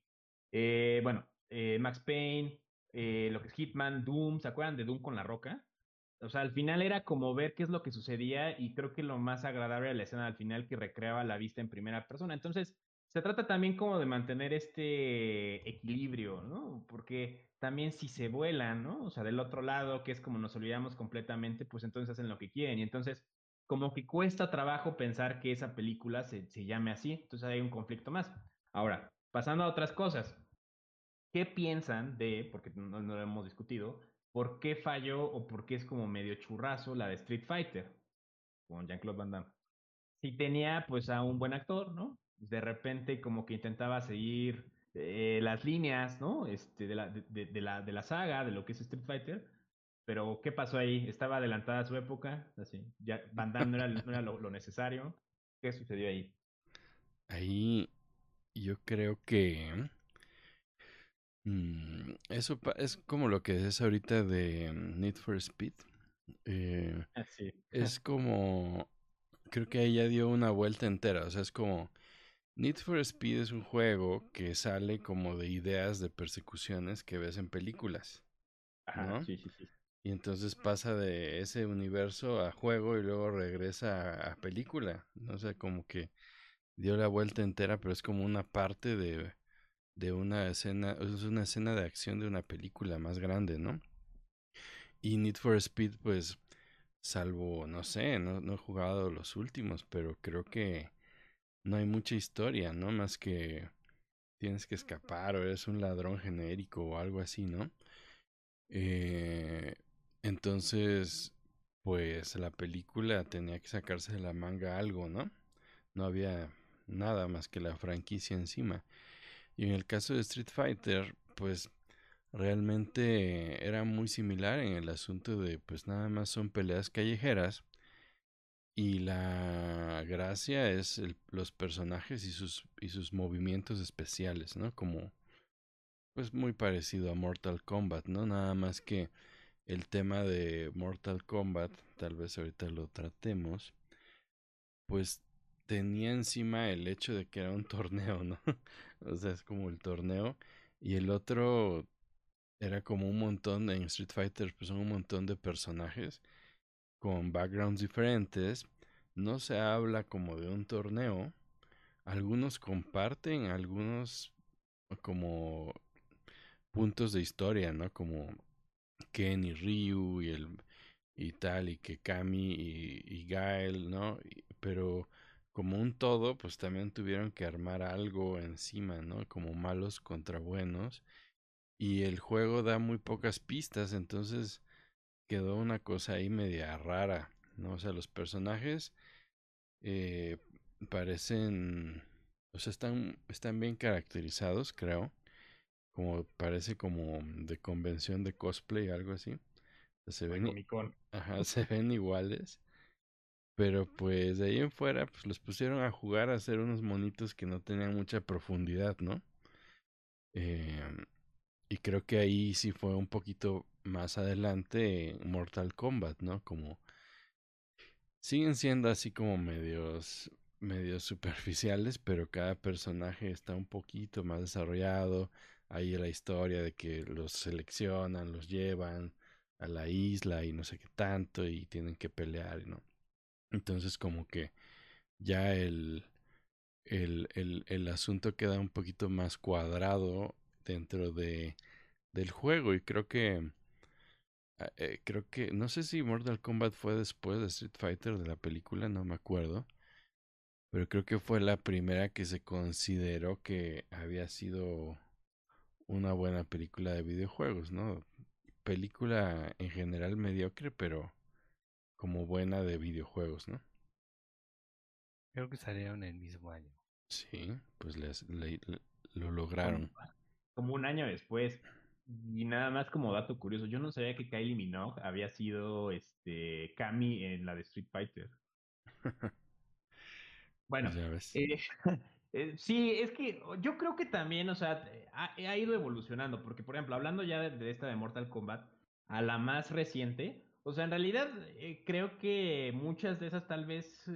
Eh, bueno, eh, Max Payne, eh, lo que es Hitman, Doom, ¿se acuerdan de Doom con la roca? O sea, al final era como ver qué es lo que sucedía y creo que lo más agradable era la escena al final que recreaba la vista en primera persona. Entonces, se trata también como de mantener este equilibrio, ¿no? Porque también si se vuelan, ¿no? O sea, del otro lado, que es como nos olvidamos completamente, pues entonces hacen lo que quieren. Y entonces, como que cuesta trabajo pensar que esa película se, se llame así. Entonces hay un conflicto más. Ahora, pasando a otras cosas. ¿Qué piensan de, porque no, lo hemos discutido, por qué falló o por qué es como medio churrazo la de Street Fighter con Jean-Claude Van Damme? Si tenía pues a un buen actor, ¿no? de repente como que intentaba seguir eh, las líneas, ¿no? Este, de la, de, la, de la saga, de lo que es Street Fighter. Pero, ¿qué pasó ahí? ¿Estaba adelantada su época? Así, Van Damme no era, no era lo, necesario. ¿Qué sucedió ahí? Ahí yo creo que mmm, eso es como lo que es ahorita de Need for Speed. Eh, Así. es como, creo que ahí ya dio una vuelta entera. O sea, es como Need for Speed es un juego que sale como de ideas de persecuciones que ves en películas. Ajá, ¿no? sí, sí, sí. Y entonces pasa de ese universo a juego y luego regresa a, a película. No sé, como que dio la vuelta entera, pero es como una parte de, de una escena, es una escena de acción de una película más grande, ¿no? Y Need for Speed, pues, salvo, no sé, no, no he jugado los últimos, pero creo que no hay mucha historia, ¿no? Más que tienes que escapar o eres un ladrón genérico o algo así, ¿no? Eh, entonces, pues la película tenía que sacarse de la manga algo, ¿no? No había nada más que la franquicia encima. Y en el caso de Street Fighter, pues realmente era muy similar en el asunto de, pues nada más son peleas callejeras y la gracia es los personajes y sus, y sus movimientos especiales, ¿no? Como, pues muy parecido a Mortal Kombat, ¿no? Nada más que el tema de Mortal Kombat, tal vez ahorita lo tratemos, pues tenía encima el hecho de que era un torneo, ¿no? o sea, es como el torneo. Y el otro era como un montón, en Street Fighter, pues son un montón de personajes con backgrounds diferentes, no se habla como de un torneo. Algunos comparten, algunos como puntos de historia, ¿no? Como Ken y Ryu y el y tal y que Kami y, Gael, ¿no? Pero como un todo, pues también tuvieron que armar algo encima, ¿no? Como malos contra buenos. Y el juego da muy pocas pistas, entonces quedó una cosa ahí media rara, ¿no? O sea, los personajes eh, parecen, o sea, están, están bien caracterizados, creo. Como parece como de convención de cosplay, algo así. Se ven, ajá, se ven iguales. Pero pues de ahí en fuera, pues los pusieron a jugar a hacer unos monitos que no tenían mucha profundidad, ¿no? Eh, y creo que ahí sí fue un poquito más adelante Mortal Kombat, ¿no? Como siguen siendo así como medios medios superficiales, pero cada personaje está un poquito más desarrollado. Ahí la historia de que los seleccionan, los llevan a la isla y no sé qué tanto y tienen que pelear, ¿no? Entonces como que ya el, el, el, el asunto queda un poquito más cuadrado dentro de, del juego. Y creo que ah, eh, creo que no sé si Mortal Kombat fue después de Street Fighter de la película no me acuerdo pero creo que fue la primera que se consideró que había sido una buena película de videojuegos no película en general mediocre pero como buena de videojuegos no creo que salieron el mismo año sí pues les, lo lograron como un año después. Y nada más como dato curioso, yo no sabía que Kylie Minogue había sido este Kami en la de Street Fighter. bueno, eh, eh, sí, es que yo creo que también, o sea, ha, ha ido evolucionando, porque por ejemplo, hablando ya de, esta de Mortal Kombat, a la más reciente, o sea, en realidad eh, creo que muchas de esas tal vez,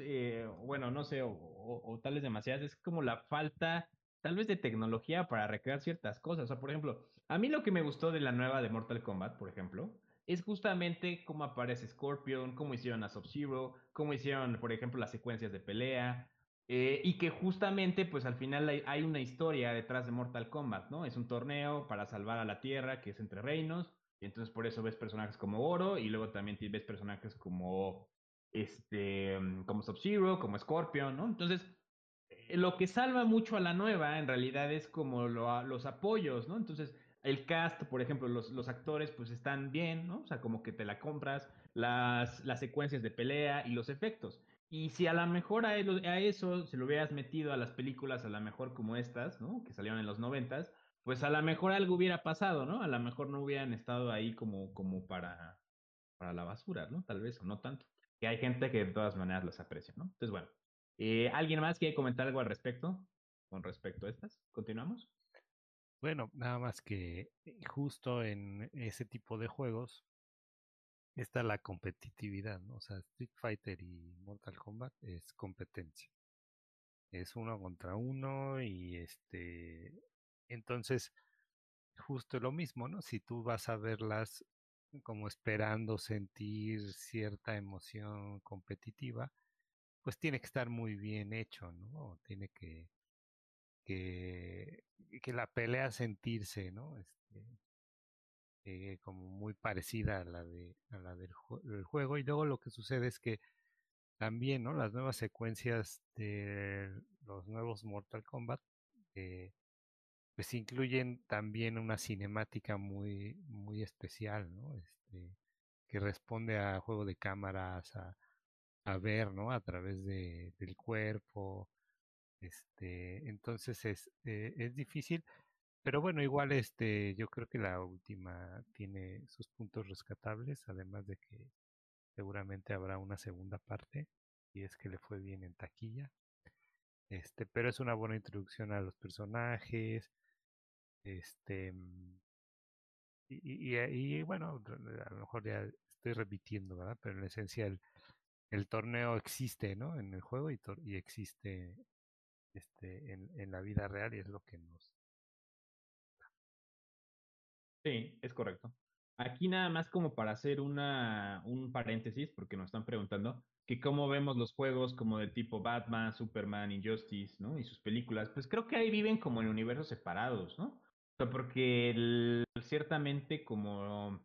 bueno, no sé, o, o, tal vez demasiadas, es como la falta tal vez de tecnología para recrear ciertas cosas. O sea, por ejemplo, a mí lo que me gustó de la nueva de Mortal Kombat, por ejemplo, es justamente cómo aparece Scorpion, cómo hicieron a Sub-Zero, cómo hicieron, por ejemplo, las secuencias de pelea. Eh, y que justamente, pues al final hay, una historia detrás de Mortal Kombat, ¿no? Es un torneo para salvar a la Tierra, que es entre reinos. Entonces por eso ves personajes como Oro y luego también ves personajes como este como Sub-Zero, como Scorpion, ¿no? Entonces, eh, lo que salva mucho a la nueva en realidad es como los apoyos, ¿no? Entonces, el cast, por ejemplo, los, los, actores pues están bien, ¿no? O sea, como que te la compras, las, las secuencias de pelea y los efectos. Y si a lo mejor a, a, eso se lo hubieras metido a las películas, a lo mejor como estas, ¿no? Que salieron en los noventas, pues a lo mejor algo hubiera pasado, ¿no? A lo mejor no hubieran estado ahí como, como para, para la basura, ¿no? Tal vez, o no tanto. Que hay gente que de todas maneras los aprecia, ¿no? Entonces, bueno, eh, ¿Alguien más quiere comentar algo al respecto? Con respecto a estas. ¿Continuamos? Bueno, nada más que eh, justo en ese tipo de juegos está la competitividad, ¿no? O sea, Street Fighter y Mortal Kombat es competencia. Es uno contra uno y este entonces justo lo mismo, ¿no? Si tú vas a verlas como esperando sentir cierta emoción competitiva, pues tiene que estar muy bien hecho, ¿no? Tiene que, que, que la pelea sentirse, ¿no? Este, eh, como muy parecida a la, de, a la del, juego. Y luego lo que sucede es que también, ¿no? Las nuevas secuencias de los nuevos Mortal Kombat, eh, pues incluyen también una cinemática muy, muy especial, ¿no? Este, que responde a juego de cámaras, a, ver, ¿no? A través de, del cuerpo. Este, entonces es, eh, es difícil, pero bueno, igual este, yo creo que la última tiene sus puntos rescatables, además de que seguramente habrá una segunda parte, y es que le fue bien en taquilla. Este, pero es una buena introducción a los personajes. Este, mm, y, y, y, bueno, a lo mejor ya estoy repitiendo, ¿verdad? Pero en esencia el, el torneo existe, ¿no? En el juego y, y existe este, en, en, la vida real y es lo que nos... Sí, es correcto. Aquí nada más como para hacer una, un paréntesis, porque nos están preguntando que cómo vemos los juegos como de tipo Batman, Superman, Injustice, ¿no? Y sus películas, pues creo que ahí viven como en universos separados, ¿no? Porque ciertamente como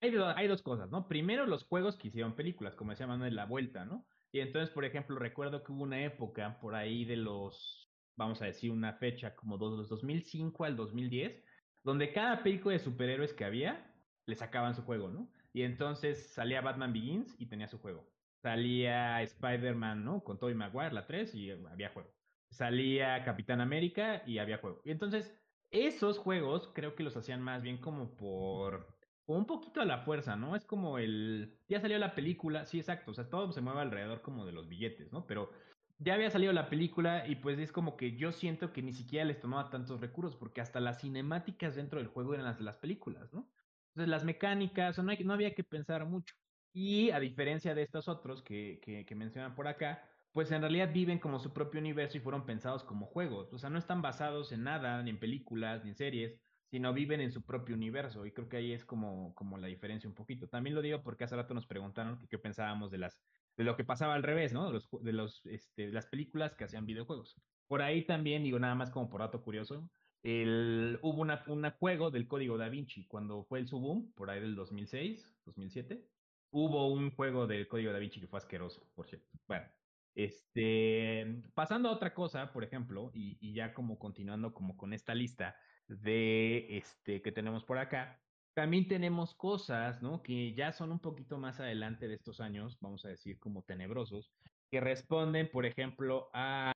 hay, dos cosas, ¿no? Primero, los juegos que hicieron películas, como decía Manuel, La Vuelta, ¿no? Y entonces, por ejemplo, recuerdo que hubo una época por ahí de los, vamos a decir, una fecha como de los 2005 al 2010, donde cada película de superhéroes que había, le sacaban su juego, ¿no? y entonces salía Batman Begins y tenía su juego. Salía Spider-Man, ¿no? Con Tobey Maguire, la 3, y había juego. Salía Capitán América y había juego. Y entonces, esos juegos creo que los hacían más bien como por un poquito a la fuerza, ¿no? Es como el, ya salió la película, sí, exacto, o sea, todo se mueve alrededor como de los billetes, ¿no? Pero ya había salido la película y pues es como que yo siento que ni siquiera les tomaba tantos recursos porque hasta las cinemáticas dentro del juego eran las de las películas, ¿no? Entonces las mecánicas, no, no había que pensar mucho. Y a diferencia de estos otros que, que, que mencionan por acá, pues en realidad viven como su propio universo y fueron pensados como juegos. O sea, no están basados en nada, ni en películas, ni en series, sino viven en su propio universo. Y creo que ahí es como, como la diferencia un poquito. También lo digo porque hace rato nos preguntaron qué pensábamos de las de lo que pasaba al revés, ¿no? De, los, de los, este, las películas que hacían videojuegos. Por ahí también, digo nada más como por dato curioso, el, hubo una, un juego del código da Vinci cuando fue el subboom, por ahí del 2006, 2007. Hubo un juego del código da Vinci que fue asqueroso, por cierto. Bueno, este, pasando a otra cosa, por ejemplo, y, ya como continuando como con esta lista de este que tenemos por acá, también tenemos cosas, ¿no? Que ya son un poquito más adelante de estos años, vamos a decir como tenebrosos, que responden, por ejemplo, a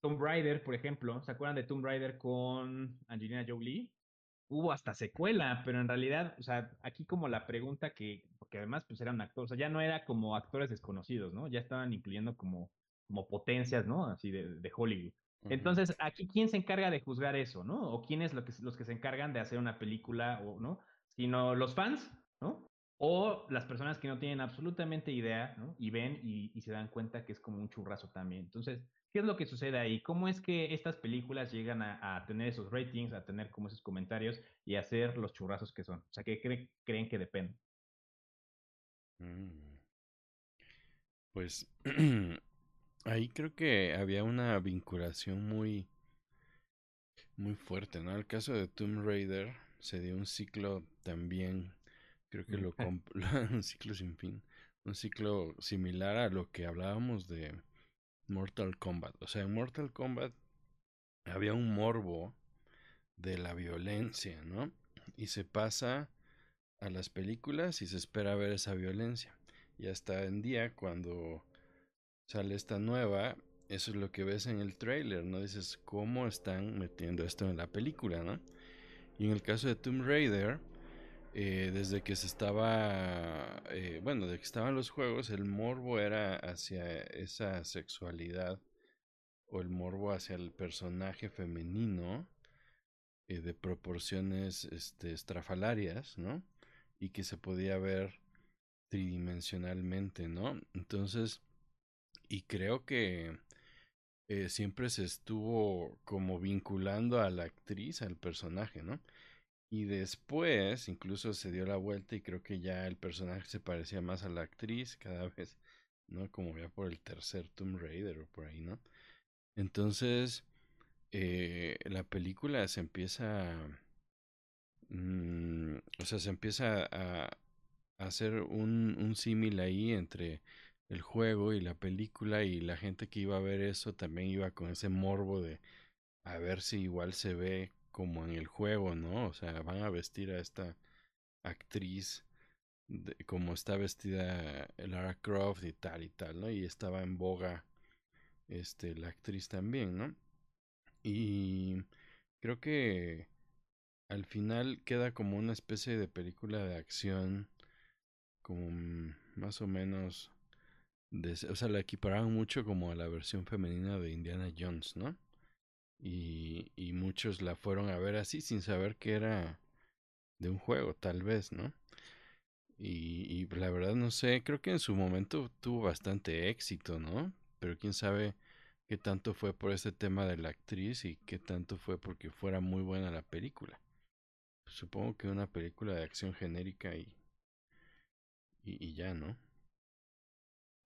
Tomb Raider, por ejemplo. ¿Se acuerdan de Tomb Raider con Angelina Jolie? Hubo hasta secuela, pero en realidad, o sea, aquí como la pregunta que, porque además pues eran actores, o sea, ya no era como actores desconocidos, ¿no? Ya estaban incluyendo como, como potencias, ¿no? Así de, de Hollywood. Entonces, aquí, ¿quién se encarga de juzgar eso, no? O quiénes lo que, los que se encargan de hacer una película, o no? Sino los fans, ¿no? O las personas que no tienen absolutamente idea, ¿no? Y ven y, y, se dan cuenta que es como un churrazo también. Entonces, ¿qué es lo que sucede ahí? ¿Cómo es que estas películas llegan a, a tener esos ratings, a tener como esos comentarios y a ser los churrazos que son? O sea, ¿qué cre creen que depende? Mm. Pues Ahí creo que había una vinculación muy, muy fuerte, ¿no? El caso de Tomb Raider se dio un ciclo también, creo que lo un ciclo sin fin, un ciclo similar a lo que hablábamos de Mortal Kombat. O sea, en Mortal Kombat había un morbo de la violencia, ¿no? Y se pasa a las películas y se espera ver esa violencia. Y hasta en día, cuando sale esta nueva, eso es lo que ves en el trailer, ¿no? Dices, ¿cómo están metiendo esto en la película, ¿no? Y en el caso de Tomb Raider, eh, desde que se estaba, eh, bueno, de que estaban los juegos, el morbo era hacia esa sexualidad o el morbo hacia el personaje femenino eh, de proporciones este, estrafalarias, ¿no? Y que se podía ver tridimensionalmente, ¿no? Entonces, y creo que eh, siempre se estuvo como vinculando a la actriz, al personaje, ¿no? Y después incluso se dio la vuelta y creo que ya el personaje se parecía más a la actriz cada vez, ¿no? Como ya por el tercer Tomb Raider o por ahí, ¿no? Entonces, eh, la película se empieza, mm, o sea, se empieza a, hacer un, un símil ahí entre el juego y la película y la gente que iba a ver eso también iba con ese morbo de a ver si igual se ve como en el juego, ¿no? O sea, van a vestir a esta actriz como está vestida Lara Croft y tal y tal, ¿no? Y estaba en boga este la actriz también, ¿no? Y creo que al final queda como una especie de película de acción como más o menos o sea, la equiparaban mucho como a la versión femenina de Indiana Jones, ¿no? Y, y muchos la fueron a ver así sin saber que era de un juego, tal vez, ¿no? Y, y la verdad no sé, creo que en su momento tuvo bastante éxito, ¿no? Pero quién sabe qué tanto fue por ese tema de la actriz y qué tanto fue porque fuera muy buena la película. Supongo que una película de acción genérica y, y, y ya, ¿no?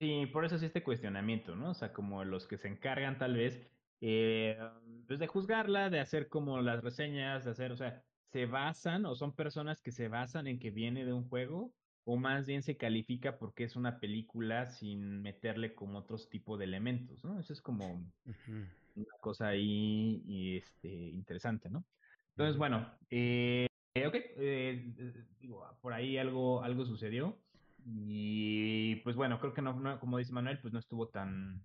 Sí, por eso es este cuestionamiento, ¿no? O sea, como los que se encargan tal vez, eh, pues de juzgarla, de hacer como las reseñas, de hacer, o sea, se basan o son personas que se basan en que viene de un juego o más bien se califica porque es una película sin meterle como otros tipos de elementos, ¿no? Eso es como uh -huh. una cosa ahí y este, interesante, ¿no? Entonces, bueno, eh, Eh, ok, eh, digo, por ahí algo, algo sucedió. Y pues bueno, creo que no, como dice Manuel, pues no estuvo tan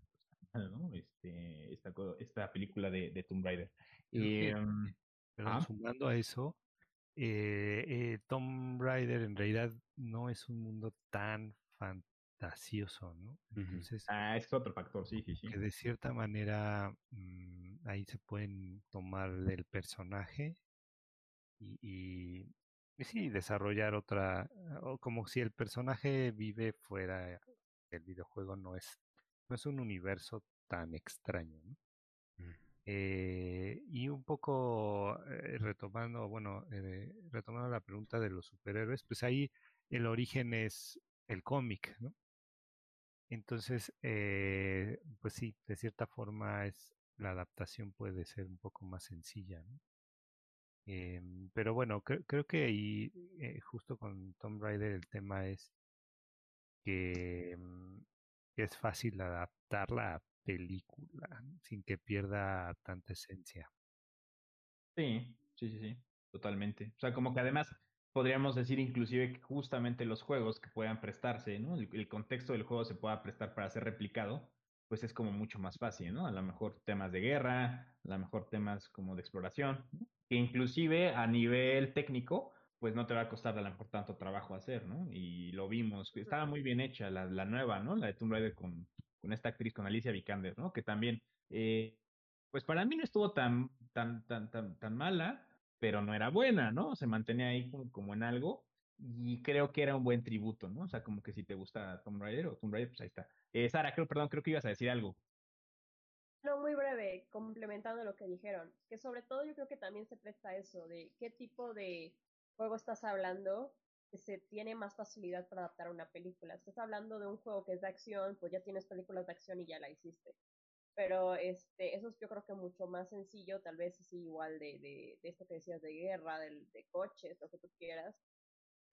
mal, ¿no? Este, esta, esta película de, de Tomb Raider. Eh, pero sumando a eso, eh, eh, Tomb Raider en realidad no es un mundo tan fantasioso, ¿no? Entonces, ah, es otro factor, sí, sí, sí. Que de cierta manera mm, ahí se pueden tomar del personaje y, y, sí, desarrollar otra, o como si el personaje vive fuera del videojuego, no es, no es un universo tan extraño, ¿no? Eh, y un poco eh, retomando, bueno, eh, retomando la pregunta de los superhéroes, pues ahí el origen es el cómic, ¿no? Entonces, pues sí, de cierta forma es la adaptación puede ser un poco más sencilla, ¿no? Em, pero bueno, creo que ahí, justo con Tomb Raider, el tema es que mm, es fácil adaptarla a película sin que pierda tanta esencia. Sí, sí, sí, sí, totalmente. O sea, como que además podríamos decir inclusive que justamente los juegos que puedan prestarse, ¿no? El, contexto del juego se pueda prestar para ser replicado, pues es como mucho más fácil, ¿no? A lo mejor temas de guerra, a lo mejor temas como de exploración, que inclusive a nivel técnico, pues no te va a costar a lo mejor tanto trabajo hacer, ¿no? Y lo vimos, estaba muy bien hecha la, la nueva, ¿no? La de Tomb Raider con, con esta actriz, con Alicia Vikander, ¿no? Que también, eh, pues para mí no estuvo tan, tan, tan, tan, tan mala, pero no era buena, ¿no? Se mantenía ahí como, en algo y creo que era un buen tributo, ¿no? O sea, como que si te gusta Tomb Raider o Tomb Raider, pues ahí está. Eh, Sara, creo, perdón, creo que ibas a decir algo. No, muy breve, complementando lo que dijeron, que sobre todo yo creo que también se presta eso, de qué tipo de juego estás hablando se tiene más facilidad para adaptar a una película. Estás hablando de un juego que es de acción, pues ya tienes películas de acción y ya la hiciste. Pero este, eso es yo creo que mucho más sencillo, tal vez sí igual de, de, de esto que decías de guerra, de, de coches, lo que tú quieras.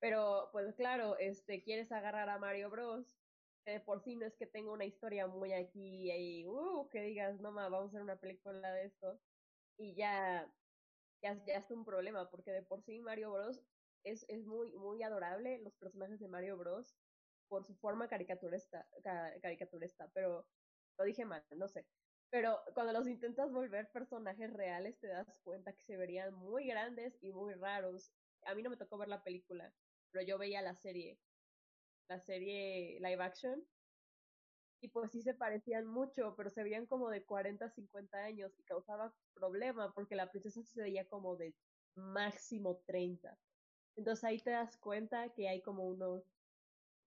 Pero pues claro, este, quieres agarrar a Mario Bros. Que por sí no es que tenga una historia muy aquí y uh, que digas, no ma, vamos a hacer una película de esto. Y ya, ya, ya es un problema, porque de por sí Mario Bros es, es muy, muy adorable los personajes de Mario Bros. por su forma caricaturista, caricaturista, pero lo dije mal, no sé. Pero cuando los intentas volver personajes reales, te das cuenta que se verían muy grandes y muy raros. A mí no me tocó ver la película, pero yo veía la serie, la serie live action, y pues sí se parecían mucho, pero se veían como de 40, 50 años y causaba problema porque la princesa se veía como de máximo 30. Entonces ahí te das cuenta que hay como unos,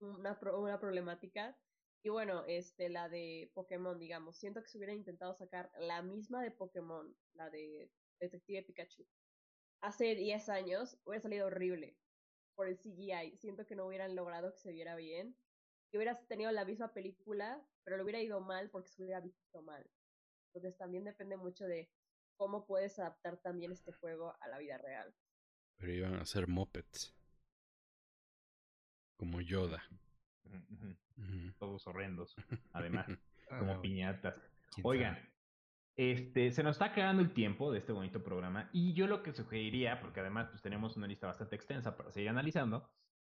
una, una problemática. Y bueno, este, la de Pokémon, digamos, siento que se hubiera intentado sacar la misma de Pokémon, la de Detective Pikachu. Hace 10 años hubiera salido horrible por el CGI. Siento que no hubieran logrado que se viera bien. Y hubieras tenido la misma película, pero le hubiera ido mal porque se hubiera visto mal. Entonces también depende mucho de cómo puedes adaptar también este juego a la vida real. Pero iban a ser mopeds. Como Yoda. Todos horrendos, además, ah, como piñatas. Oigan, este, se nos está quedando el tiempo de este bonito programa y yo lo que sugeriría, porque además pues tenemos una lista bastante extensa para seguir analizando,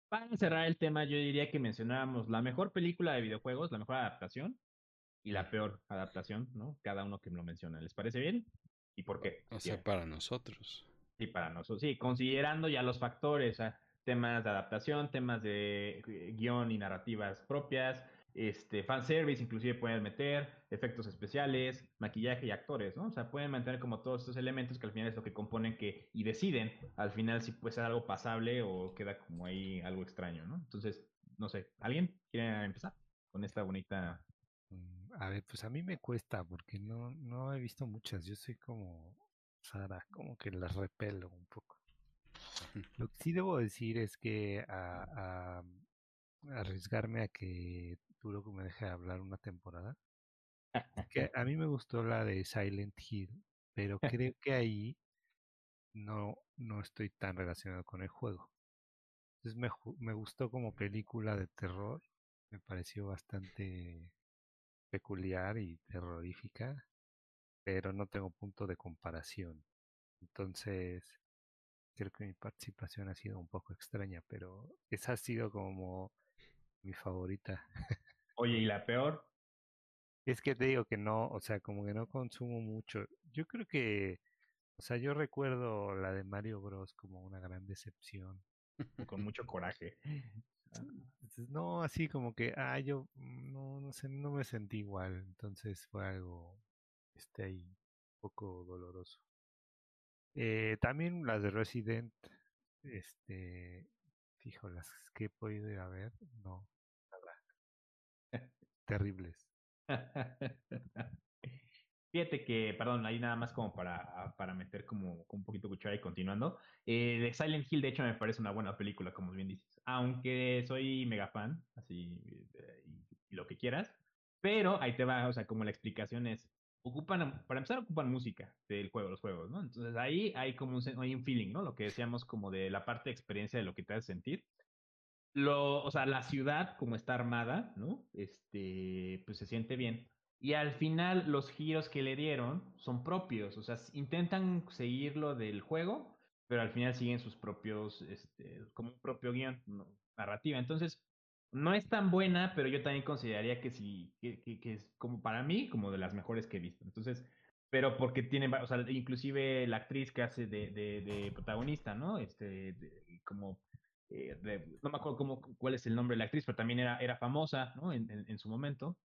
para cerrar el tema yo diría que mencionábamos la mejor película de videojuegos, la mejor adaptación y la peor adaptación, ¿no? Cada uno que me lo menciona. ¿Les parece bien? ¿Y por qué? O sea, para nosotros. Sí, para nosotros, sí, considerando ya los factores, temas de adaptación, temas de eh, guion y narrativas propias, este, fanservice inclusive pueden meter, efectos especiales, maquillaje y actores, ¿no? O sea, pueden mantener como todos estos elementos que al final es lo que componen que, y deciden al final si puede ser algo pasable o queda como ahí algo extraño, ¿no? Entonces, no sé, ¿alguien quiere empezar con esta bonita... Mm, a ver, pues a mí me cuesta porque no, no he visto muchas, yo soy como Sara, como que las repelo un poco. Lo que sí debo decir es que a, arriesgarme a que Turoco me deje hablar una temporada. Que a mí me gustó la de Silent Hill, pero creo que ahí no, no estoy tan relacionado con el juego. Entonces me, me gustó como película de terror, me pareció bastante peculiar y terrorífica pero no tengo punto de comparación. Entonces, creo que mi participación ha sido un poco extraña, pero esa ha sido como mi favorita. Oye, ¿y la peor? Es que te digo que no, o sea, como que no consumo mucho. Yo creo que, o sea, yo recuerdo la de Mario Bros como una gran decepción. Con mucho coraje. No, así como que, ah, yo mm, no, no sé, no me sentí igual. Entonces fue algo, este, ahí, un poco doloroso. Eh, también las de Resident, este, fijo, las que he podido ir a ver, no. Terribles. Fíjate que, perdón, ahí nada más como para, para meter como, un poquito cuchara y continuando. Eh, Silent Hill, de hecho, me parece una buena película, como bien dices. Aunque soy mega fan, así, eh, y, lo que quieras. Pero ahí te va, o sea, como la explicación es, ocupan, para empezar, ocupan música del juego, los juegos, ¿no? Entonces ahí hay como un, hay un feeling, ¿no? Lo que decíamos como de la parte de experiencia de lo que te hace sentir. Lo, o sea, la ciudad como está armada, ¿no? Este, pues se siente bien. Y al final los giros que le dieron son propios, o sea, intentan seguir lo del juego, pero al final siguen sus propios, este, como un propio guion, narrativa. Entonces, no es tan buena, pero yo también consideraría que sí, que, que, es como para mí, como de las mejores que he visto. Entonces, pero porque tiene, o sea, inclusive la actriz que hace de, de, protagonista, ¿no? Este, como, eh, no me acuerdo cómo, cuál es el nombre de la actriz, pero también era, era famosa, ¿no? En, en, su momento.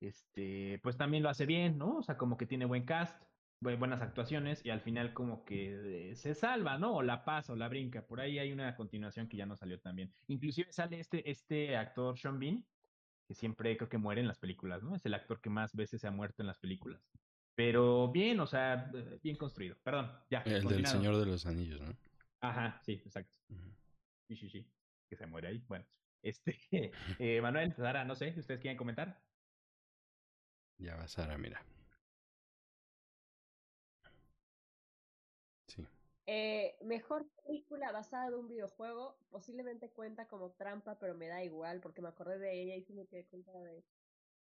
Este, pues también lo hace bien, ¿no? O sea, como que tiene buen cast, buenas actuaciones y al final como que eh, se salva, ¿no? O la pasa o la brinca. Por ahí hay una continuación que ya no salió tan bien. Inclusive sale este, este actor Sean Bean, que siempre creo que muere en las películas, ¿no? Es el actor que más veces se ha muerto en las películas. Pero bien, o sea, eh, bien construido. Perdón, ya. El del Señor de los Anillos, ¿no? Ajá, sí, exacto. Sí, sí, sí. Que se muere ahí. Bueno, este, eh, Manuel, Sara, no sé, ¿ustedes quieren comentar? Ya va Sara, mira. Eh, mejor película basada en un videojuego, posiblemente cuenta como trampa, pero me da igual porque me acordé de ella y se me quedé cuenta de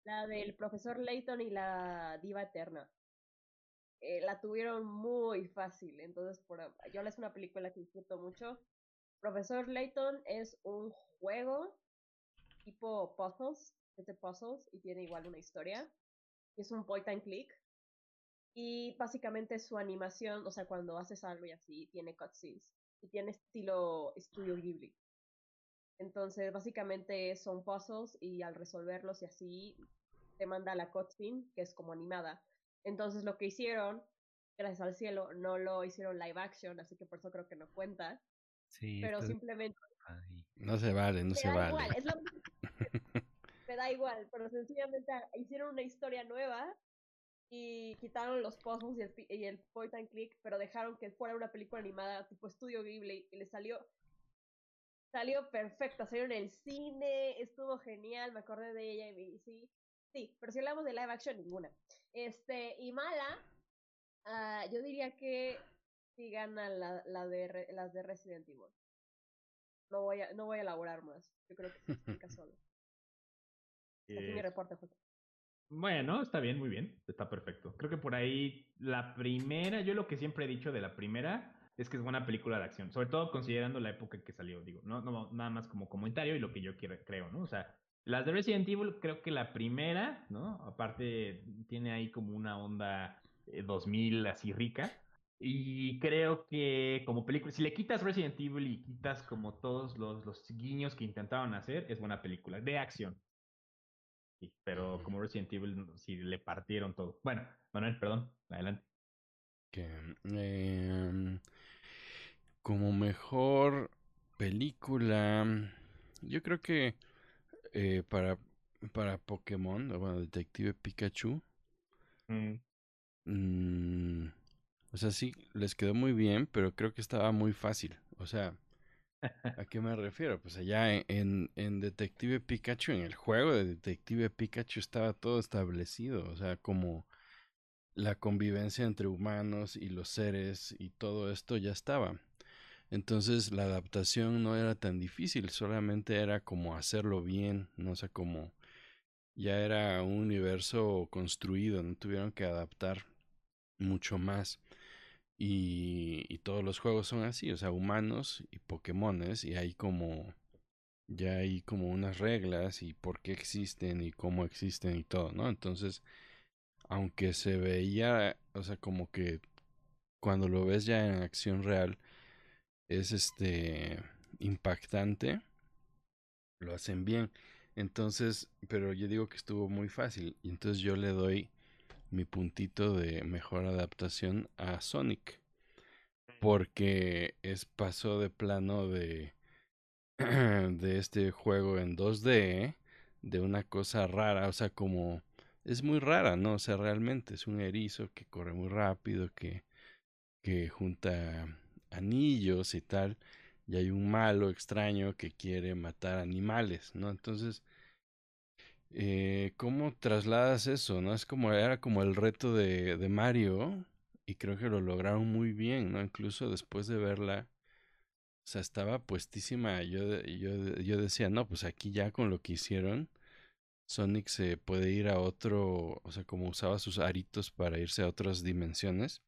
la del profesor Layton y la diva eterna. Eh, la tuvieron muy fácil, entonces por, yo es una película que disfruto mucho. Profesor Layton es un juego tipo puzzles, es de puzzles y tiene igual una historia. Es un point and click y básicamente su animación, o sea, cuando haces algo y así, tiene cutscenes. Y tiene estilo estudio Ghibli. Entonces, básicamente son puzzles y al resolverlos y así, te manda la cutscene, que es como animada. Entonces, lo que hicieron, gracias al cielo, no lo hicieron live action, así que por eso creo que no cuenta. Sí, pero simplemente... No se vale, no se vale. Igual, es lo... me da igual, pero sencillamente hicieron una historia nueva y quitaron los puzzles y el, y el point and click, pero dejaron que fuera una película animada tipo Estudio Ghibli y le salió salió perfecta, salió en el cine, estuvo genial, me acordé de ella y sí, sí, pero si hablamos de live action ninguna. Este, y mala, uh, yo diría que sí gana la, la de las de Resident Evil. No voy a, no voy a elaborar más. Yo creo que se explica solo. Aquí mi reporte, José. Bueno, está bien, muy bien, está perfecto. Creo que por ahí la primera, yo lo que siempre he dicho de la primera es que es buena película de acción, sobre todo considerando la época que salió, digo, no, no nada más como comentario y lo que yo quiero, creo, ¿no? O sea, las de Resident Evil, creo que la primera, ¿no? Aparte tiene ahí como una onda 2000 eh, así rica. Y creo que como película, si le quitas Resident Evil y quitas como todos los, los guiños que intentaban hacer, es buena película de acción pero como Resident Evil sí le partieron todo. Bueno, Manuel, perdón, adelante. Que, em, como mejor película, yo creo que eh, para, para Pokémon, bueno, Detective Pikachu, mm. Mm, o sea, sí, les quedó muy bien, pero creo que estaba muy fácil. O sea, ¿A qué me refiero? Pues allá en, en, Detective Pikachu, en el juego de Detective Pikachu estaba todo establecido, o sea, como la convivencia entre humanos y los seres y todo esto ya estaba. Entonces la adaptación no era tan difícil, solamente era como hacerlo bien, no sé cómo ya era un universo construido, no tuvieron que adaptar mucho más. Y, y todos los juegos son así, o sea, humanos y Pokémones, y hay como, ya hay como unas reglas y por qué existen y cómo existen y todo, ¿no? Entonces, aunque se veía, o sea, como que cuando lo ves ya en acción real, es este impactante, lo hacen bien. Entonces, pero yo digo que estuvo muy fácil. Y entonces yo le doy mi puntito de mejor adaptación a Sonic. Porque es pasó de plano de, de este juego en 2D, de una cosa rara, o sea, como es muy rara, ¿no? O sea, realmente es un erizo que corre muy rápido, que, que junta anillos y tal, y hay un malo extraño que quiere matar animales, ¿no? Entonces, eh, ¿cómo trasladas eso, no? Es como, era como el reto de, de Mario, y creo que lo lograron muy bien, ¿no? Incluso después de verla, o sea, estaba puestísima, yo, yo, yo decía, no, pues aquí ya con lo que hicieron, Sonic se puede ir a otro, o sea, como usaba sus aritos para irse a otras dimensiones.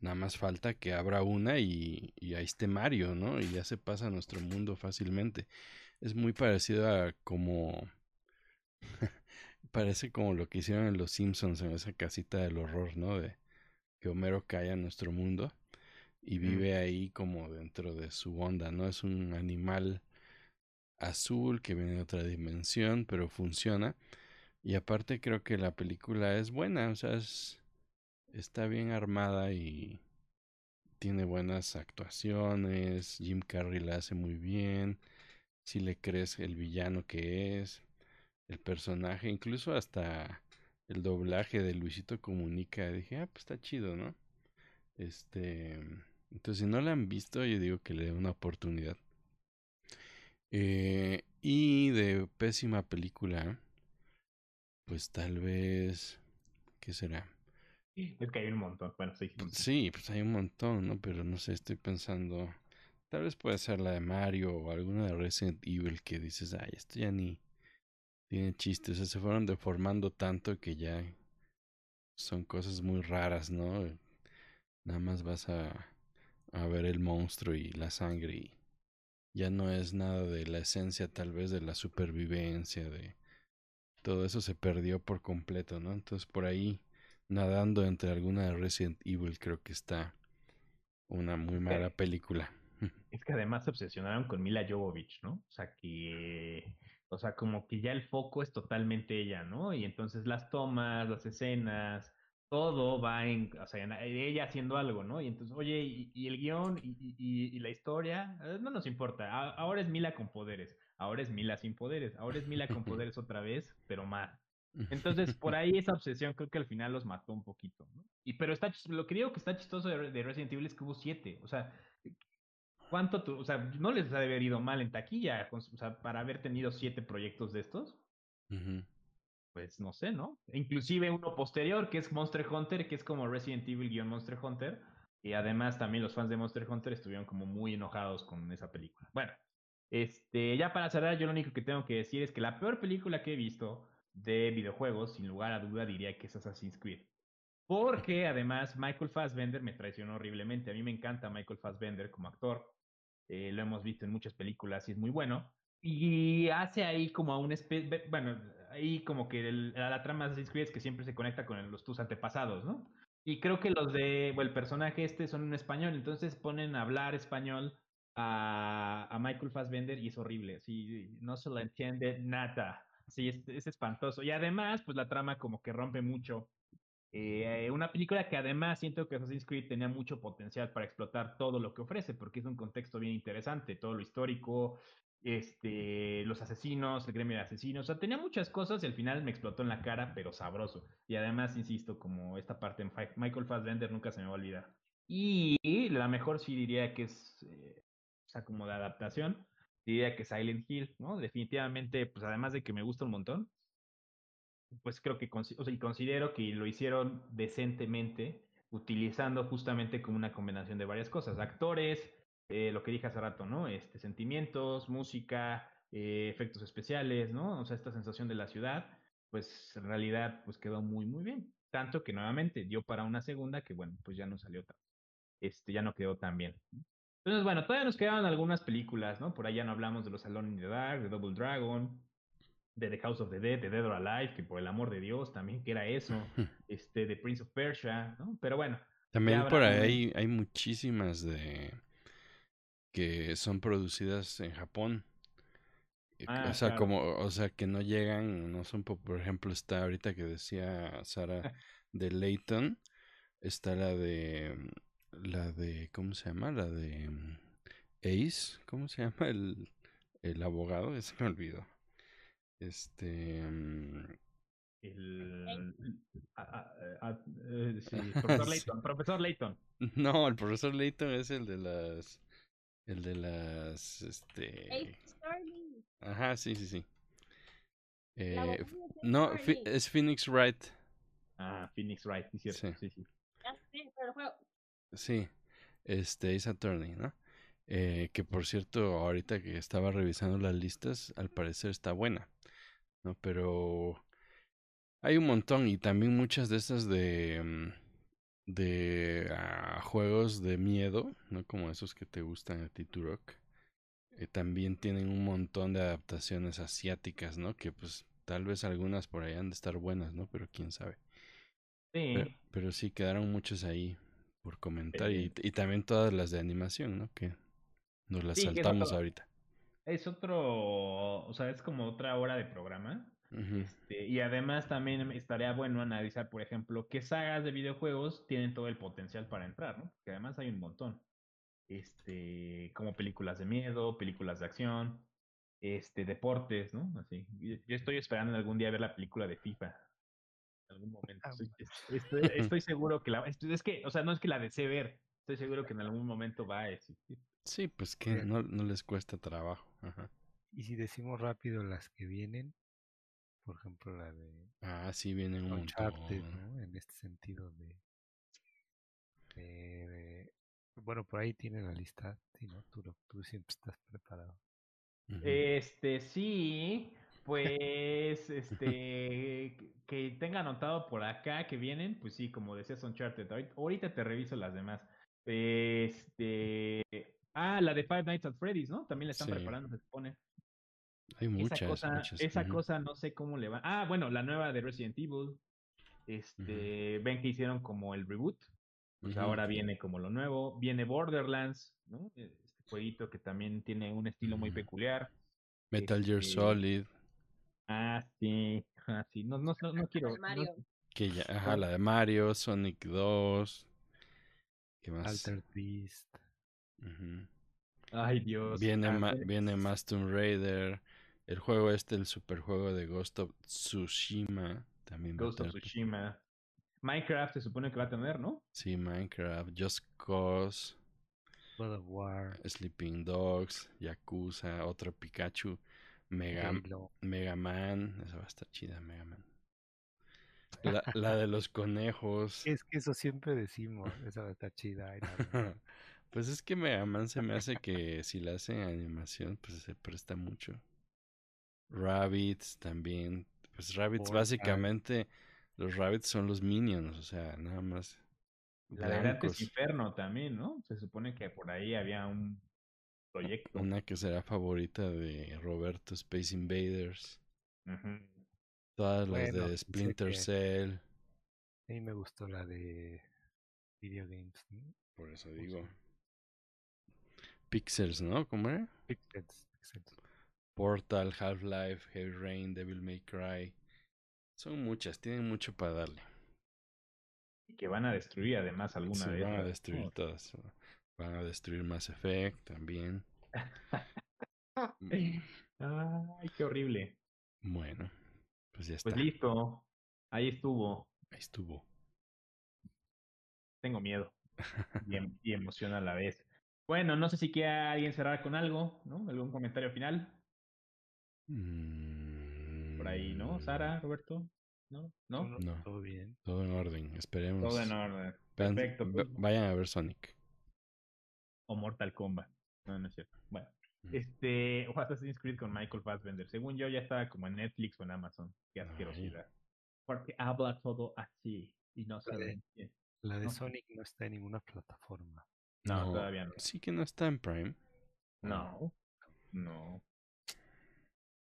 Nada más falta que abra una y, y ahí esté Mario, ¿no? Y ya se pasa a nuestro mundo fácilmente. Es muy parecido a como... Parece como lo que hicieron en Los Simpsons, en esa casita del horror, ¿no? De que Homero cae a nuestro mundo y vive ahí como dentro de su onda, ¿no? Es un animal azul que viene de otra dimensión, pero funciona. Y aparte creo que la película es buena, o sea, está bien armada y tiene buenas actuaciones. Jim Carrey la hace muy bien. Si le crees el villano que es, el personaje, incluso hasta el doblaje de Luisito Comunica. Dije, ah, pues está chido, ¿no? Este, entonces si no la han visto, yo digo que le dé una oportunidad. Eh, y de pésima película, pues tal vez, ¿qué será? Es que hay un montón, bueno, sí. Sí, pues hay un montón, ¿no? Pero no sé, estoy pensando, tal vez puede ser la de Mario o alguna de Resident Evil que dices, ay, esto ya ni tiene chistes, o sea, se fueron deformando tanto que ya son cosas muy raras, ¿no? Nada más vas a, a ver el monstruo y la sangre y ya no es nada de la esencia tal vez de la supervivencia, de todo eso se perdió por completo, ¿no? Entonces por ahí nadando entre alguna de Resident Evil creo que está una muy mala película. Es que además se obsesionaron con Mila Jovovich, ¿no? O sea que, o sea, como que ya el foco es totalmente ella, ¿no? Y entonces las tomas, las escenas, todo va en, o sea, ella haciendo algo, ¿no? Y entonces, oye, y, el guion y, y, la historia, eh, no nos importa. ahora es Mila con poderes, ahora es Mila sin poderes, ahora es Mila con poderes otra vez, pero más. Entonces, por ahí esa obsesión creo que al final los mató un poquito, ¿no? Y pero está, lo que digo que está chistoso de, Resident Evil es que hubo siete, o sea, ¿cuánto, o sea, no les ha de haber ido mal en taquilla, o sea, para haber tenido siete proyectos de estos? pues no sé, ¿no? Inclusive uno posterior que es Monster Hunter, que es como Resident Evil-Monster Hunter. Y además también los fans de Monster Hunter estuvieron como muy enojados con esa película. Bueno, este, ya para cerrar, yo lo único que tengo que decir es que la peor película que he visto de videojuegos, sin lugar a duda, diría que es Assassin's Creed. Porque además Michael Fassbender me traicionó horriblemente. A mí me encanta Michael Fassbender como actor. Eh, lo hemos visto en muchas películas y es muy bueno. Y hace ahí como a un especie, bueno, ahí como que la trama de Assassin's Creed es que siempre se conecta con los tus antepasados, ¿no? Y creo que los de, el personaje este son en español, entonces ponen a hablar español a, a Michael Fassbender y es horrible, sí, no se lo entiende nada, sí, es, es espantoso. Y además, pues la trama como que rompe mucho. Eh, una película que además siento que Assassin's Creed tenía mucho potencial para explotar todo lo que ofrece, porque es un contexto bien interesante, todo lo histórico, este, los asesinos, el gremio de asesinos, o sea, tenía muchas cosas y al final me explotó en la cara, pero sabroso. Y además, insisto, como esta parte en Michael Fassbender nunca se me va a olvidar. Y la mejor sí diría que es, eh, o sea, como de adaptación, diría que Silent Hill, ¿no? Definitivamente, pues además de que me gusta un montón, pues creo que, y considero que lo hicieron decentemente, utilizando justamente como una combinación de varias cosas, actores, eh, lo que dije hace rato, ¿no? Este, sentimientos, música, eh, efectos especiales, ¿no? O sea, esta sensación de la ciudad, pues en realidad pues quedó muy, muy bien. Tanto que nuevamente dio para una segunda que, bueno, pues ya no salió otra. este, ya no quedó tan bien. Entonces, bueno, todavía nos quedaban algunas películas, ¿no? Por ya no hablamos de Los Alone in the Dark, de Double Dragon, de The House of the Dead, de Dead or Alive, que por el amor de Dios también, que era eso, este, de Prince of Persia, ¿no? Pero bueno. También por ahí hay, hay muchísimas de que son producidas en Japón. Ah, o sea, como, o sea, que no llegan, no son, por ejemplo, está ahorita que decía Sara de Layton, está la de, la de, ¿cómo se llama? La de mm, Ace, ¿cómo se llama? El, el abogado, ese me olvidó. Este... El, sí, profesor Layton, profesor Layton. No, el profesor Layton es el de las, el de las, este. Ajá, sí, sí, sí. Eh, no, es Phoenix Wright. Ah, Phoenix Wright, sí, cierto. Sí, sí. sí. sí pero el juego. Sí, este, es Attorney, ¿no? Eh, que por cierto, ahorita que estaba revisando las listas, al parecer está buena, ¿no? Pero hay un montón y también muchas de estas de, mm, de ah, juegos de miedo, ¿no? Como esos que te gustan a ti, Turok. Eh, también tienen un montón de adaptaciones asiáticas, ¿no? Que pues tal vez algunas por ahí han de estar buenas, ¿no? Pero quién sabe. Sí. Pero, sí, quedaron muchos ahí por comentar. Y, y, también todas las de animación, ¿no? Que nos las saltamos ahorita. Es otro, o sea, es como otra hora de programa. este, y además también estaría bueno analizar, por ejemplo, qué sagas de videojuegos tienen todo el potencial para entrar, ¿no? Que además hay un montón este, como películas de miedo, películas de acción, este, deportes, ¿no? Así. Yo estoy esperando algún día ver la película de FIFA. En algún momento. Ah, estoy, seguro que la. Es que, o sea, no es que la desee ver. Estoy seguro que en algún momento va a existir. Sí, pues que no, no les cuesta trabajo. Ajá. Y si decimos rápido las que vienen, por ejemplo, la de. Ah, sí, vienen un montón. ¿no? En este sentido de, de bueno, por ahí tiene la lista. Sí, ¿no? Tú, tú siempre estás preparado. Este, sí, pues, este, que tenga anotado por acá que vienen, pues sí, como decías Uncharted, ahorita te reviso las demás. Este, ah, la de Five Nights at Freddy's, ¿no? También la están preparando, se supone. Hay muchas, esa cosa, muchas. Esa cosa no sé cómo le va. Ah, bueno, la nueva de Resident Evil. Este, ven que hicieron como el reboot. Pues ahora viene como lo nuevo. Viene Borderlands, ¿no? E, este jueguito que también tiene un estilo muy peculiar. Metal Gear este Solid. Ah, sí. Ah, sí. No, no, no, quiero. Mario. que ya, ajá, la de Mario, Sonic 2. ¿Qué más? Alter Beast. Ay, Dios. Viene, viene más Tomb Raider. El juego este, el superjuego de Ghost of Tsushima. También Ghost of Tsushima. Minecraft se supone que va a tener, ¿no? Sí, Minecraft, Just Cause, God of War, Sleeping Dogs, Yakuza, otro Pikachu, Mega, Mega Man, esa va a estar chida, Mega Man. La, la de los conejos. Es que eso siempre decimos, esa va a estar chida. pues es que Mega Man se me hace que si la hacen animación, pues se presta mucho. Rabbits también. Pues Rabbits básicamente los rabbits son los minions, o sea, nada más. La de Dante's Inferno también, ¿no? Se supone que por ahí había un proyecto. Una que será favorita de Roberto, Space Invaders. Todas las de Splinter Cell. A mí me gustó la de Video Games. Por eso digo. Pixels, ¿no? ¿Cómo era? Pixels. Portal, Half-Life, Heavy Rain, Devil May Cry. Son muchas, tienen mucho para darle. Y que van a destruir además alguna de Van a destruir todas. Van a destruir Mass Effect también. Ay, qué horrible. Bueno, pues ya está. Pues listo. Ahí estuvo. Ahí estuvo. Tengo miedo. y, em, y emoción a la vez. Bueno, no sé si quiere alguien cerrar con algo, ¿no? ¿Algún comentario final? Mm por ahí, ¿no? Sara, Roberto, ¿no? ¿No? No, todo bien. Todo en orden, esperemos. Todo en orden. Perfecto. Pues. Vayan a ver Sonic. O Mortal Kombat. No, no es cierto. Bueno. Este, o Assassin's Creed con Michael Fassbender. Según yo, ya estaba como en Netflix o en Amazon. Qué asquerosidad. Porque habla todo así y no se La de Sonic no está en ninguna plataforma. No, todavía no. Sí que no está en Prime. No. No.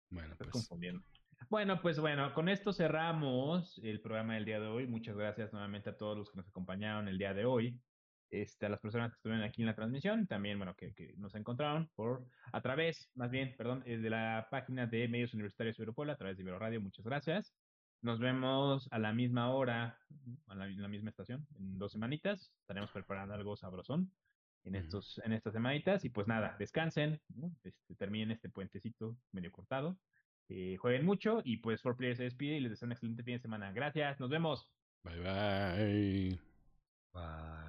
Bueno, pues. confundiendo. Bueno, pues bueno, con esto cerramos el programa del día de hoy. Muchas gracias nuevamente a todos los que nos acompañaron el día de hoy. Este, a las personas que estuvieron aquí en la transmisión, también, bueno, que, que nos encontraron por, a través, más bien, perdón, eh, de la página de Medios Universitarios de Iberopuebla, a través de Ibero Radio. Muchas gracias. Nos vemos a la misma hora, a la, en la misma estación, en dos semanitas. Estaremos preparando algo sabrosón en, estos, en estas semanitas. Y pues nada, descansen, ¿no? este, terminen este puentecito medio cortado. Eh, jueguen mucho y pues 4Player se despide y les deseo un excelente fin de semana. Gracias, nos vemos. Bye bye. Bye.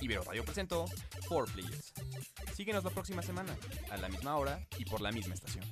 Ibero Radio presentó 4 Players. Síguenos la próxima semana, a la misma hora y por la misma estación.